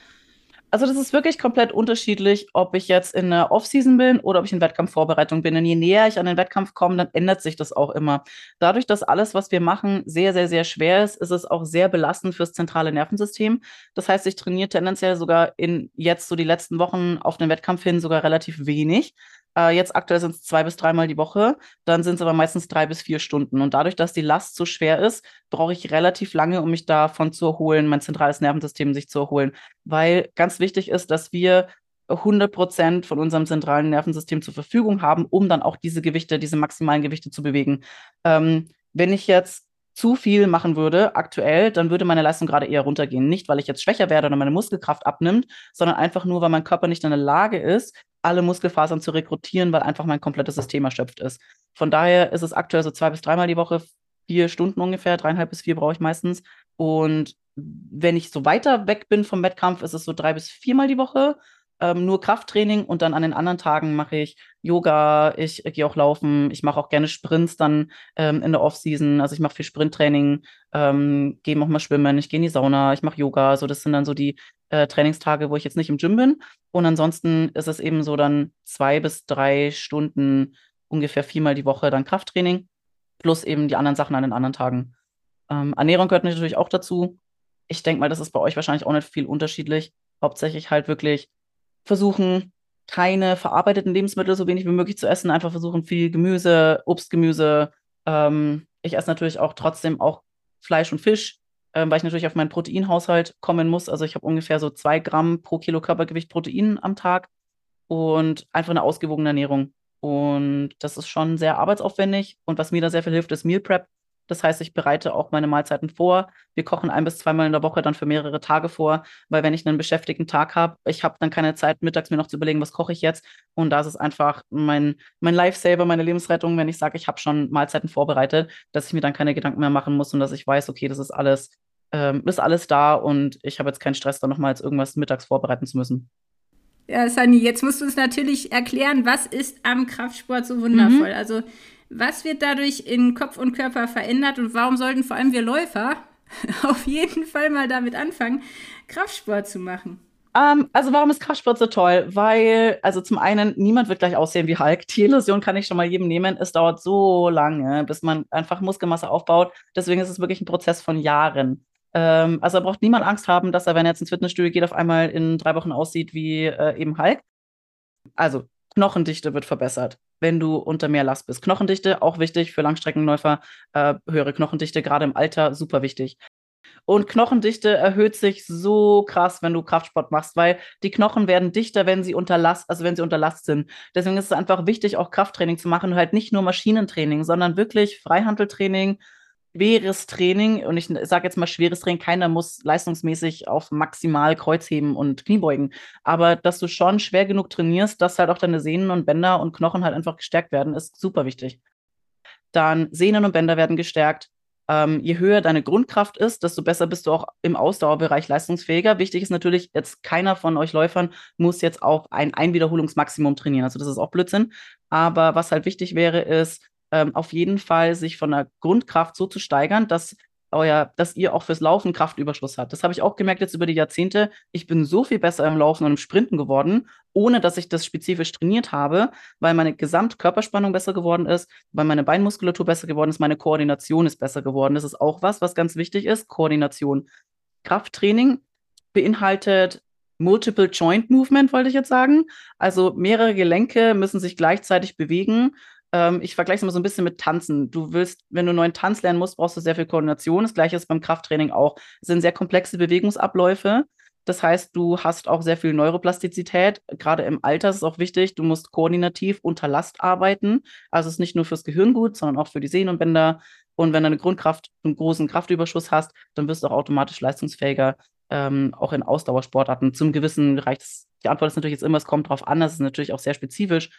Also das ist wirklich komplett unterschiedlich, ob ich jetzt in der Offseason bin oder ob ich in Wettkampfvorbereitung bin. Und je näher ich an den Wettkampf komme, dann ändert sich das auch immer. Dadurch, dass alles, was wir machen, sehr, sehr, sehr schwer ist, ist es auch sehr belastend fürs zentrale Nervensystem. Das heißt, ich trainiere tendenziell sogar in jetzt so die letzten Wochen auf den Wettkampf hin sogar relativ wenig. Äh, jetzt aktuell sind es zwei bis dreimal die Woche, dann sind es aber meistens drei bis vier Stunden. Und dadurch, dass die Last so schwer ist, brauche ich relativ lange, um mich davon zu erholen, mein zentrales Nervensystem sich zu erholen. Weil ganz wichtig ist, dass wir 100 Prozent von unserem zentralen Nervensystem zur Verfügung haben, um dann auch diese Gewichte, diese maximalen Gewichte zu bewegen. Ähm, wenn ich jetzt zu viel machen würde aktuell, dann würde meine Leistung gerade eher runtergehen. Nicht, weil ich jetzt schwächer werde oder meine Muskelkraft abnimmt, sondern einfach nur, weil mein Körper nicht in der Lage ist, alle Muskelfasern zu rekrutieren, weil einfach mein komplettes System erschöpft ist. Von daher ist es aktuell so zwei bis dreimal die Woche, vier Stunden ungefähr, dreieinhalb bis vier brauche ich meistens. Und wenn ich so weiter weg bin vom Wettkampf, ist es so drei bis viermal die Woche ähm, nur Krafttraining und dann an den anderen Tagen mache ich Yoga, ich, ich gehe auch laufen, ich mache auch gerne Sprints dann ähm, in der Offseason. Also ich mache viel Sprinttraining, ähm, gehe auch mal schwimmen, ich gehe in die Sauna, ich mache Yoga. So, das sind dann so die äh, Trainingstage, wo ich jetzt nicht im Gym bin. Und ansonsten ist es eben so dann zwei bis drei Stunden, ungefähr viermal die Woche dann Krafttraining, plus eben die anderen Sachen an den anderen Tagen. Ähm, Ernährung gehört natürlich auch dazu. Ich denke mal, das ist bei euch wahrscheinlich auch nicht viel unterschiedlich. Hauptsächlich halt wirklich versuchen, keine verarbeiteten Lebensmittel so wenig wie möglich zu essen, einfach versuchen viel Gemüse, Obst, Gemüse. Ähm, ich esse natürlich auch trotzdem auch Fleisch und Fisch, ähm, weil ich natürlich auf meinen Proteinhaushalt kommen muss. Also ich habe ungefähr so zwei Gramm pro Kilo Körpergewicht Protein am Tag und einfach eine ausgewogene Ernährung. Und das ist schon sehr arbeitsaufwendig. Und was mir da sehr viel hilft, ist Meal Prep. Das heißt, ich bereite auch meine Mahlzeiten vor. Wir kochen ein bis zweimal in der Woche dann für mehrere Tage vor, weil wenn ich einen beschäftigten Tag habe, ich habe dann keine Zeit, mittags mir noch zu überlegen, was koche ich jetzt. Und da ist einfach mein, mein Lifesaver, meine Lebensrettung, wenn ich sage, ich habe schon Mahlzeiten vorbereitet, dass ich mir dann keine Gedanken mehr machen muss und dass ich weiß, okay, das ist alles, ähm, ist alles da und ich habe jetzt keinen Stress, da nochmals irgendwas mittags vorbereiten zu müssen. Ja, Sunny, jetzt musst du uns natürlich erklären, was ist am Kraftsport so wundervoll? Mhm. Also was wird dadurch in Kopf und Körper verändert und warum sollten vor allem wir Läufer auf jeden Fall mal damit anfangen, Kraftsport zu machen? Um, ähm, also warum ist Kraftsport so toll? Weil, also zum einen, niemand wird gleich aussehen wie Hulk. Die Illusion kann ich schon mal jedem nehmen. Es dauert so lange, bis man einfach Muskelmasse aufbaut. Deswegen ist es wirklich ein Prozess von Jahren. Ähm, also da braucht niemand Angst haben, dass er, wenn er jetzt ins Fitnessstudio geht, auf einmal in drei Wochen aussieht wie äh, eben Hulk. Also Knochendichte wird verbessert, wenn du unter mehr Last bist. Knochendichte, auch wichtig für Langstreckenläufer, äh, höhere Knochendichte, gerade im Alter, super wichtig. Und Knochendichte erhöht sich so krass, wenn du Kraftsport machst, weil die Knochen werden dichter, wenn sie unter Last, also wenn sie unter Last sind. Deswegen ist es einfach wichtig, auch Krafttraining zu machen halt nicht nur Maschinentraining, sondern wirklich Freihandeltraining, schweres Training. Und ich sage jetzt mal schweres Training, keiner muss leistungsmäßig auf maximal Kreuzheben und Kniebeugen. Aber dass du schon schwer genug trainierst, dass halt auch deine Sehnen und Bänder und Knochen halt einfach gestärkt werden, ist super wichtig. Dann Sehnen und Bänder werden gestärkt ähm, je höher deine Grundkraft ist, desto besser bist du auch im Ausdauerbereich leistungsfähiger. Wichtig ist natürlich, jetzt keiner von euch Läufern muss jetzt auch ein Einwiederholungsmaximum trainieren. Also das ist auch Blödsinn. Aber was halt wichtig wäre, ist ähm, auf jeden Fall sich von der Grundkraft so zu steigern, dass euer, dass ihr auch fürs Laufen Kraftüberschuss habt. Das habe ich auch gemerkt jetzt über die Jahrzehnte. Ich bin so viel besser im Laufen und im Sprinten geworden, ohne dass ich das spezifisch trainiert habe, weil meine Gesamtkörperspannung besser geworden ist, weil meine Beinmuskulatur besser geworden ist, meine Koordination ist besser geworden. Das ist auch was, was ganz wichtig ist, Koordination. Krafttraining beinhaltet Multiple Joint Movement, wollte ich jetzt sagen. Also mehrere Gelenke müssen sich gleichzeitig bewegen ähm, ich vergleiche es immer so ein bisschen mit Tanzen. Du willst, wenn du einen neuen Tanz lernen musst, brauchst du sehr viel Koordination. Das gleiche ist beim Krafttraining auch. Es sind sehr komplexe Bewegungsabläufe. Das heißt, du hast auch sehr viel Neuroplastizität. Gerade im Alter ist es auch wichtig, du musst koordinativ unter Last arbeiten. Also es ist nicht nur fürs Gehirn gut, sondern auch für die Sehnen und Bänder. Und wenn du eine Grundkraft, einen großen Kraftüberschuss hast, dann wirst du auch automatisch leistungsfähiger, ähm, auch in Ausdauersportarten. Zum gewissen Bereich. Die Antwort ist natürlich jetzt immer, es kommt drauf an. Das ist natürlich auch sehr spezifisch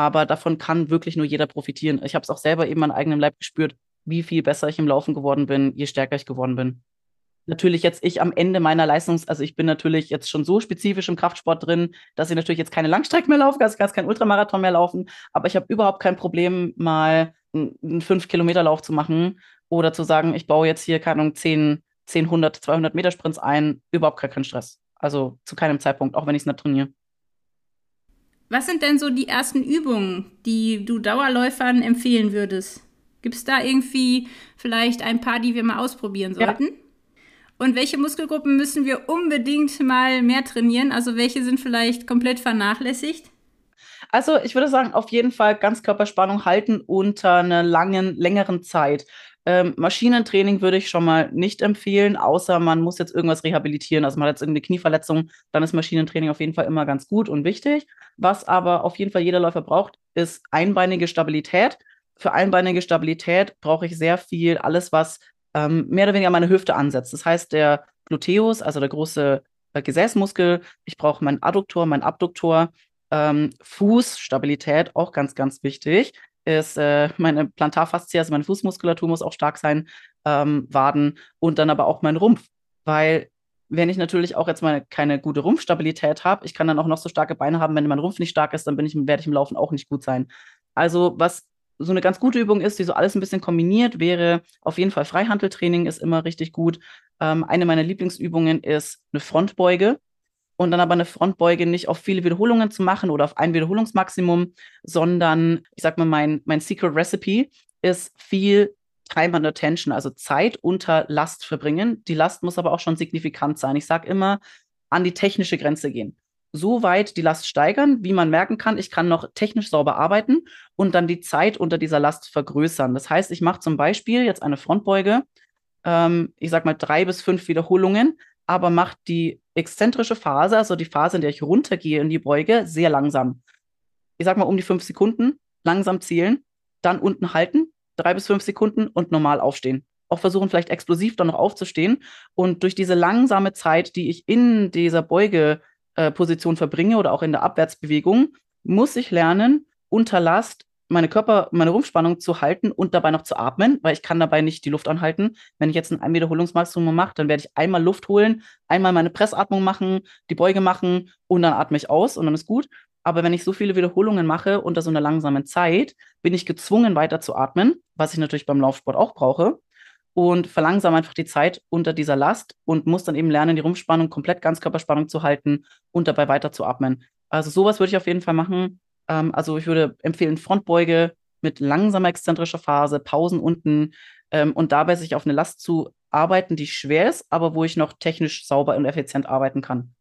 aber davon kann wirklich nur jeder profitieren. Ich habe es auch selber eben an eigenem Leib gespürt, wie viel besser ich im Laufen geworden bin, je stärker ich geworden bin. Natürlich jetzt ich am Ende meiner Leistungs, also ich bin natürlich jetzt schon so spezifisch im Kraftsport drin, dass ich natürlich jetzt keine Langstrecke mehr laufe, also kann keinen Ultramarathon mehr laufen, aber ich habe überhaupt kein Problem, mal einen 5-Kilometer-Lauf zu machen oder zu sagen, ich baue jetzt hier, keine Ahnung, 10, 10, 100, 200 Meter Sprints ein, überhaupt keinen Stress. Also zu keinem Zeitpunkt, auch wenn ich es nicht trainiere. Was sind denn so die ersten Übungen, die du Dauerläufern empfehlen würdest? Gibt es da irgendwie vielleicht ein paar, die wir mal ausprobieren sollten? Ja. Und welche Muskelgruppen müssen wir unbedingt mal mehr trainieren? Also welche sind vielleicht komplett vernachlässigt? Also ich würde sagen, auf jeden Fall Ganzkörperspannung halten unter einer langen, längeren Zeit. Ähm, Maschinentraining würde ich schon mal nicht empfehlen, außer man muss jetzt irgendwas rehabilitieren. Also man hat jetzt irgendeine Knieverletzung, dann ist Maschinentraining auf jeden Fall immer ganz gut und wichtig. Was aber auf jeden Fall jeder Läufer braucht, ist einbeinige Stabilität. Für einbeinige Stabilität brauche ich sehr viel, alles, was ähm, mehr oder weniger meine Hüfte ansetzt. Das heißt, der Gluteus, also der große äh, Gesäßmuskel, ich brauche meinen Adduktor, meinen Abduktor, ähm, Fußstabilität, auch ganz, ganz wichtig ist äh, meine Plantarfaszie, also meine Fußmuskulatur muss auch stark sein, ähm, Waden und dann aber auch mein Rumpf. Weil wenn ich natürlich auch jetzt mal keine gute Rumpfstabilität habe, ich kann dann auch noch so starke Beine haben, wenn mein Rumpf nicht stark ist, dann bin ich, werde ich im Laufen auch nicht gut sein. Also was so eine ganz gute Übung ist, die so alles ein bisschen kombiniert, wäre auf jeden Fall Freihandeltraining ist immer richtig gut. Ähm, eine meiner Lieblingsübungen ist eine Frontbeuge und dann aber eine Frontbeuge nicht auf viele Wiederholungen zu machen oder auf ein Wiederholungsmaximum, sondern ich sag mal, mein, mein Secret Recipe ist viel Time and Attention, also Zeit unter Last verbringen. Die Last muss aber auch schon signifikant sein. Ich sage immer, an die technische Grenze gehen. So weit die Last steigern, wie man merken kann, ich kann noch technisch sauber arbeiten und dann die Zeit unter dieser Last vergrößern. Das heißt, ich mache zum Beispiel jetzt eine Frontbeuge, ähm, ich sag mal drei bis fünf Wiederholungen, aber macht die exzentrische Phase, also die Phase, in der ich runtergehe in die Beuge, sehr langsam. Ich sag mal um die fünf Sekunden, langsam zählen, dann unten halten, drei bis fünf Sekunden und normal aufstehen. Auch versuchen, vielleicht explosiv dann noch aufzustehen. Und durch diese langsame Zeit, die ich in dieser Beugeposition verbringe oder auch in der Abwärtsbewegung, muss ich lernen, unter Last meine Körper, meine Rumpfspannung zu halten und dabei noch zu atmen, weil ich kann dabei nicht die Luft anhalten. Wenn ich jetzt ein Wiederholungsmaximum mache, dann werde ich einmal Luft holen, einmal meine Pressatmung machen, die Beuge machen und dann atme ich aus und dann ist gut. Aber wenn ich so viele Wiederholungen mache unter so einer langsamen Zeit, bin ich gezwungen, weiter zu atmen, was ich natürlich beim Laufsport auch brauche. Und verlangsame einfach die Zeit unter dieser Last und muss dann eben lernen, die Rumpfspannung komplett Ganzkörperspannung zu halten und dabei weiter zu atmen. Also sowas würde ich auf jeden Fall machen. Ähm, also ich würde empfehlen, Frontbeuge mit langsamer exzentrischer Phase, Pausen unten ähm, und dabei sich auf eine Last zu arbeiten, die schwer ist, aber wo ich noch technisch sauber und effizient arbeiten kann.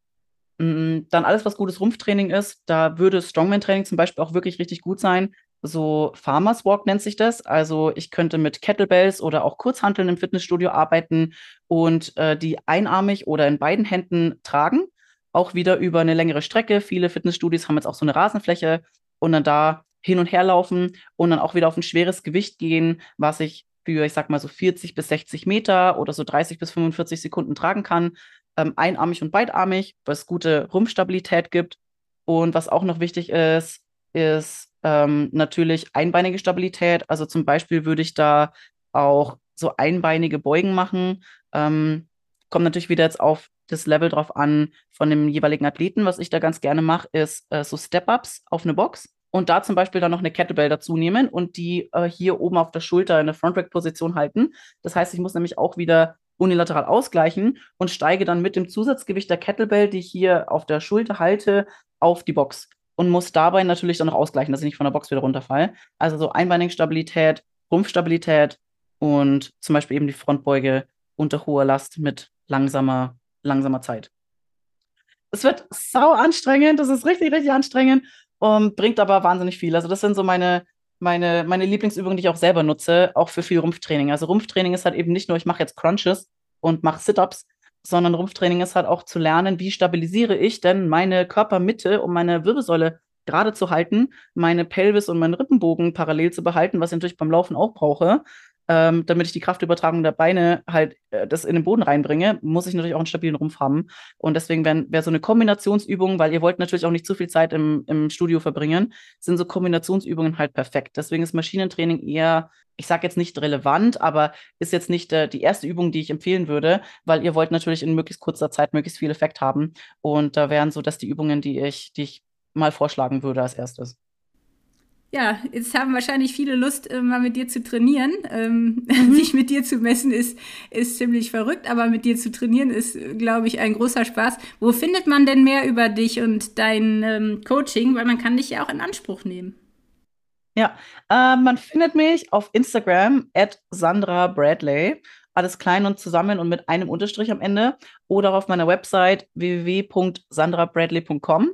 Mhm, dann alles, was gutes Rumpftraining ist, da würde Strongman-Training zum Beispiel auch wirklich richtig gut sein. so Farmers Walk nennt sich das. Also ich könnte mit Kettlebells oder auch Kurzhanteln im Fitnessstudio arbeiten und äh, die einarmig oder in beiden Händen tragen. Auch wieder über eine längere Strecke. Viele Fitnessstudios haben jetzt auch so eine Rasenfläche und dann da hin und her laufen und dann auch wieder auf ein schweres Gewicht gehen, was ich für, ich sag mal, so 40 bis 60 Meter oder so 30 bis 45 Sekunden tragen kann. Ähm, einarmig und beidarmig, was gute Rumpfstabilität gibt. Und was auch noch wichtig ist, ist ähm, natürlich einbeinige Stabilität. Also zum Beispiel würde ich da auch so einbeinige Beugen machen. Ähm, kommt natürlich wieder jetzt auf das Level drauf an von dem jeweiligen Athleten. Was ich da ganz gerne mache, ist äh, so Step-Ups auf eine Box und da zum Beispiel dann noch eine Kettlebell dazu nehmen und die äh, hier oben auf der Schulter in eine Frontrack-Position halten. Das heißt, ich muss nämlich auch wieder unilateral ausgleichen und steige dann mit dem Zusatzgewicht der Kettlebell, die ich hier auf der Schulter halte, auf die Box und muss dabei natürlich dann noch ausgleichen, dass ich nicht von der Box wieder runterfalle. Also so Einbeinigstabilität, Rumpfstabilität und zum Beispiel eben die Frontbeuge unter hoher Last mit langsamer, langsamer Zeit. Es wird sau anstrengend, das ist richtig, richtig anstrengend und bringt aber wahnsinnig viel. Also das sind so meine, meine, meine Lieblingsübungen, die ich auch selber nutze, auch für viel Rumpftraining. Also Rumpftraining ist halt eben nicht nur, ich mache jetzt Crunches und mache Sit-Ups, sondern Rumpftraining ist halt auch zu lernen, wie stabilisiere ich denn meine Körpermitte, um meine Wirbelsäule gerade zu halten, meine Pelvis und meinen Rippenbogen parallel zu behalten, was ich natürlich beim Laufen auch brauche ähm, damit ich die Kraftübertragung der Beine halt äh, das in den Boden reinbringe, muss ich natürlich auch einen stabilen Rumpf haben. Und deswegen wäre so eine Kombinationsübung, weil ihr wollt natürlich auch nicht zu viel Zeit im, im Studio verbringen, sind so Kombinationsübungen halt perfekt. Deswegen ist Maschinentraining eher ich sage jetzt nicht relevant, aber ist jetzt nicht äh, die erste Übung, die ich empfehlen würde, weil ihr wollt natürlich in möglichst kurzer Zeit möglichst viel Effekt haben. Und da wären so das die Übungen, die ich, die ich mal vorschlagen würde als erstes. Ja, jetzt haben wahrscheinlich viele Lust, äh, mal mit dir zu trainieren. Ähm, mhm. Sich mit dir zu messen ist, ist ziemlich verrückt, aber mit dir zu trainieren ist, glaube ich, ein großer Spaß. Wo findet man denn mehr über dich und dein ähm, Coaching? Weil man kann dich ja auch in Anspruch nehmen. Ja, äh, man findet mich auf Instagram at Sandra Bradley. Alles klein und zusammen und mit einem Unterstrich am Ende. Oder auf meiner Website www.sandrabradley.com.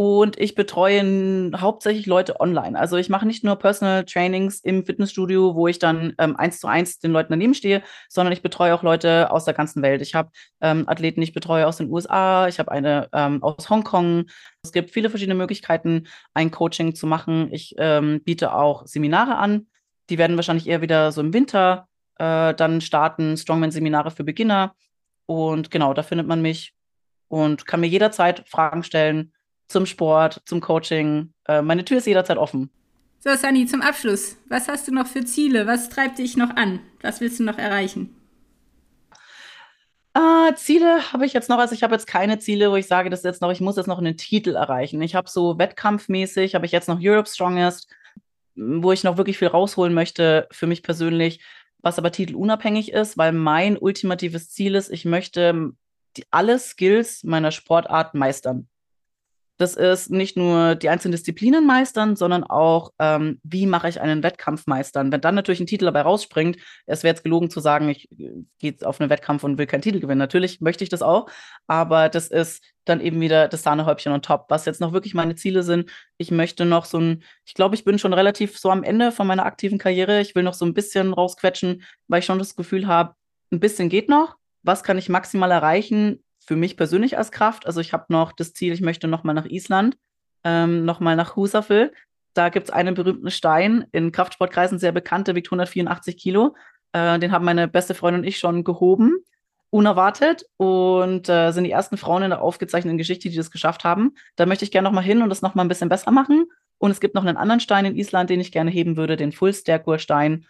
Und ich betreue hauptsächlich Leute online. Also ich mache nicht nur Personal Trainings im Fitnessstudio, wo ich dann ähm, eins zu eins den Leuten daneben stehe, sondern ich betreue auch Leute aus der ganzen Welt. Ich habe ähm, Athleten, die ich betreue aus den USA, ich habe eine ähm, aus Hongkong. Es gibt viele verschiedene Möglichkeiten, ein Coaching zu machen. Ich ähm, biete auch Seminare an. Die werden wahrscheinlich eher wieder so im Winter äh, dann starten, Strongman-Seminare für Beginner. Und genau, da findet man mich und kann mir jederzeit Fragen stellen zum Sport, zum Coaching. Äh, meine Tür ist jederzeit offen. So, Sani, zum Abschluss. Was hast du noch für Ziele? Was treibt dich noch an? Was willst du noch erreichen? Äh, Ziele habe ich jetzt noch, also ich habe jetzt keine Ziele, wo ich sage, das jetzt noch, ich muss jetzt noch einen Titel erreichen. Ich habe so wettkampfmäßig, habe ich jetzt noch Europe Strongest, wo ich noch wirklich viel rausholen möchte für mich persönlich, was aber titelunabhängig ist, weil mein ultimatives Ziel ist, ich möchte die, alle Skills meiner Sportart meistern. Das ist nicht nur die einzelnen Disziplinen meistern, sondern auch, ähm, wie mache ich einen Wettkampf meistern. Wenn dann natürlich ein Titel dabei rausspringt, es wäre jetzt gelogen zu sagen, ich äh, gehe auf einen Wettkampf und will keinen Titel gewinnen. Natürlich möchte ich das auch, aber das ist dann eben wieder das Sahnehäubchen on top. Was jetzt noch wirklich meine Ziele sind, ich möchte noch so ein, ich glaube, ich bin schon relativ so am Ende von meiner aktiven Karriere. Ich will noch so ein bisschen rausquetschen, weil ich schon das Gefühl habe, ein bisschen geht noch. Was kann ich maximal erreichen? Für mich persönlich als Kraft. Also ich habe noch das Ziel, ich möchte noch mal nach Island, ähm, noch mal nach Husafel. Da gibt es einen berühmten Stein, in Kraftsportkreisen sehr bekannt, der wiegt 184 Kilo. Äh, den haben meine beste Freundin und ich schon gehoben, unerwartet. Und äh, sind die ersten Frauen in der aufgezeichneten Geschichte, die das geschafft haben. Da möchte ich gerne noch mal hin und das noch mal ein bisschen besser machen. Und es gibt noch einen anderen Stein in Island, den ich gerne heben würde, den Full-Sterkur-Stein.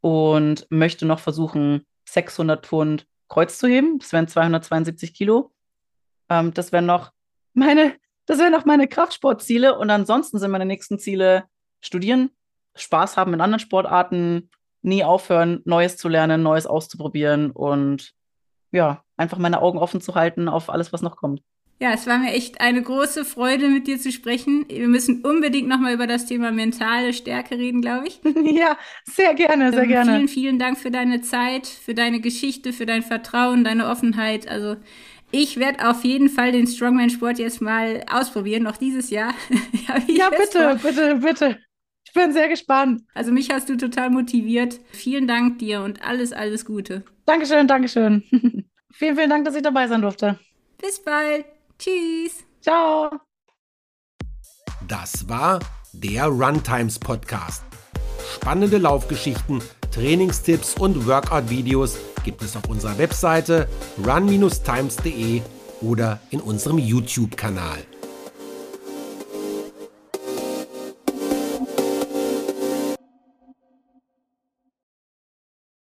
Und möchte noch versuchen, 600 Pfund Kreuz zu heben. Das wären 272 Kilo. Ähm, das wären noch meine, das wären noch meine Kraftsportziele. Und ansonsten sind meine nächsten Ziele studieren, Spaß haben in anderen Sportarten, nie aufhören, Neues zu lernen, Neues auszuprobieren und ja, einfach meine Augen offen zu halten auf alles, was noch kommt. Ja, es war mir echt eine große Freude, mit dir zu sprechen. Wir müssen unbedingt nochmal über das Thema mentale Stärke reden, glaube ich. ja, sehr gerne, sehr ähm, gerne. Vielen, vielen Dank für deine Zeit, für deine Geschichte, für dein Vertrauen, deine Offenheit. Also ich werde auf jeden Fall den Strongman-Sport jetzt mal ausprobieren, noch dieses Jahr. ja, bitte, bitte, bitte. Ich bin sehr gespannt. Also mich hast du total motiviert. Vielen Dank dir und alles, alles Gute. Dankeschön, Dankeschön. vielen, vielen Dank, dass ich dabei sein durfte. Bis bald. Tschüss. Ciao. Das war der Runtimes Podcast. Spannende Laufgeschichten, Trainingstipps und Workout-Videos gibt es auf unserer Webseite run-times.de oder in unserem YouTube-Kanal.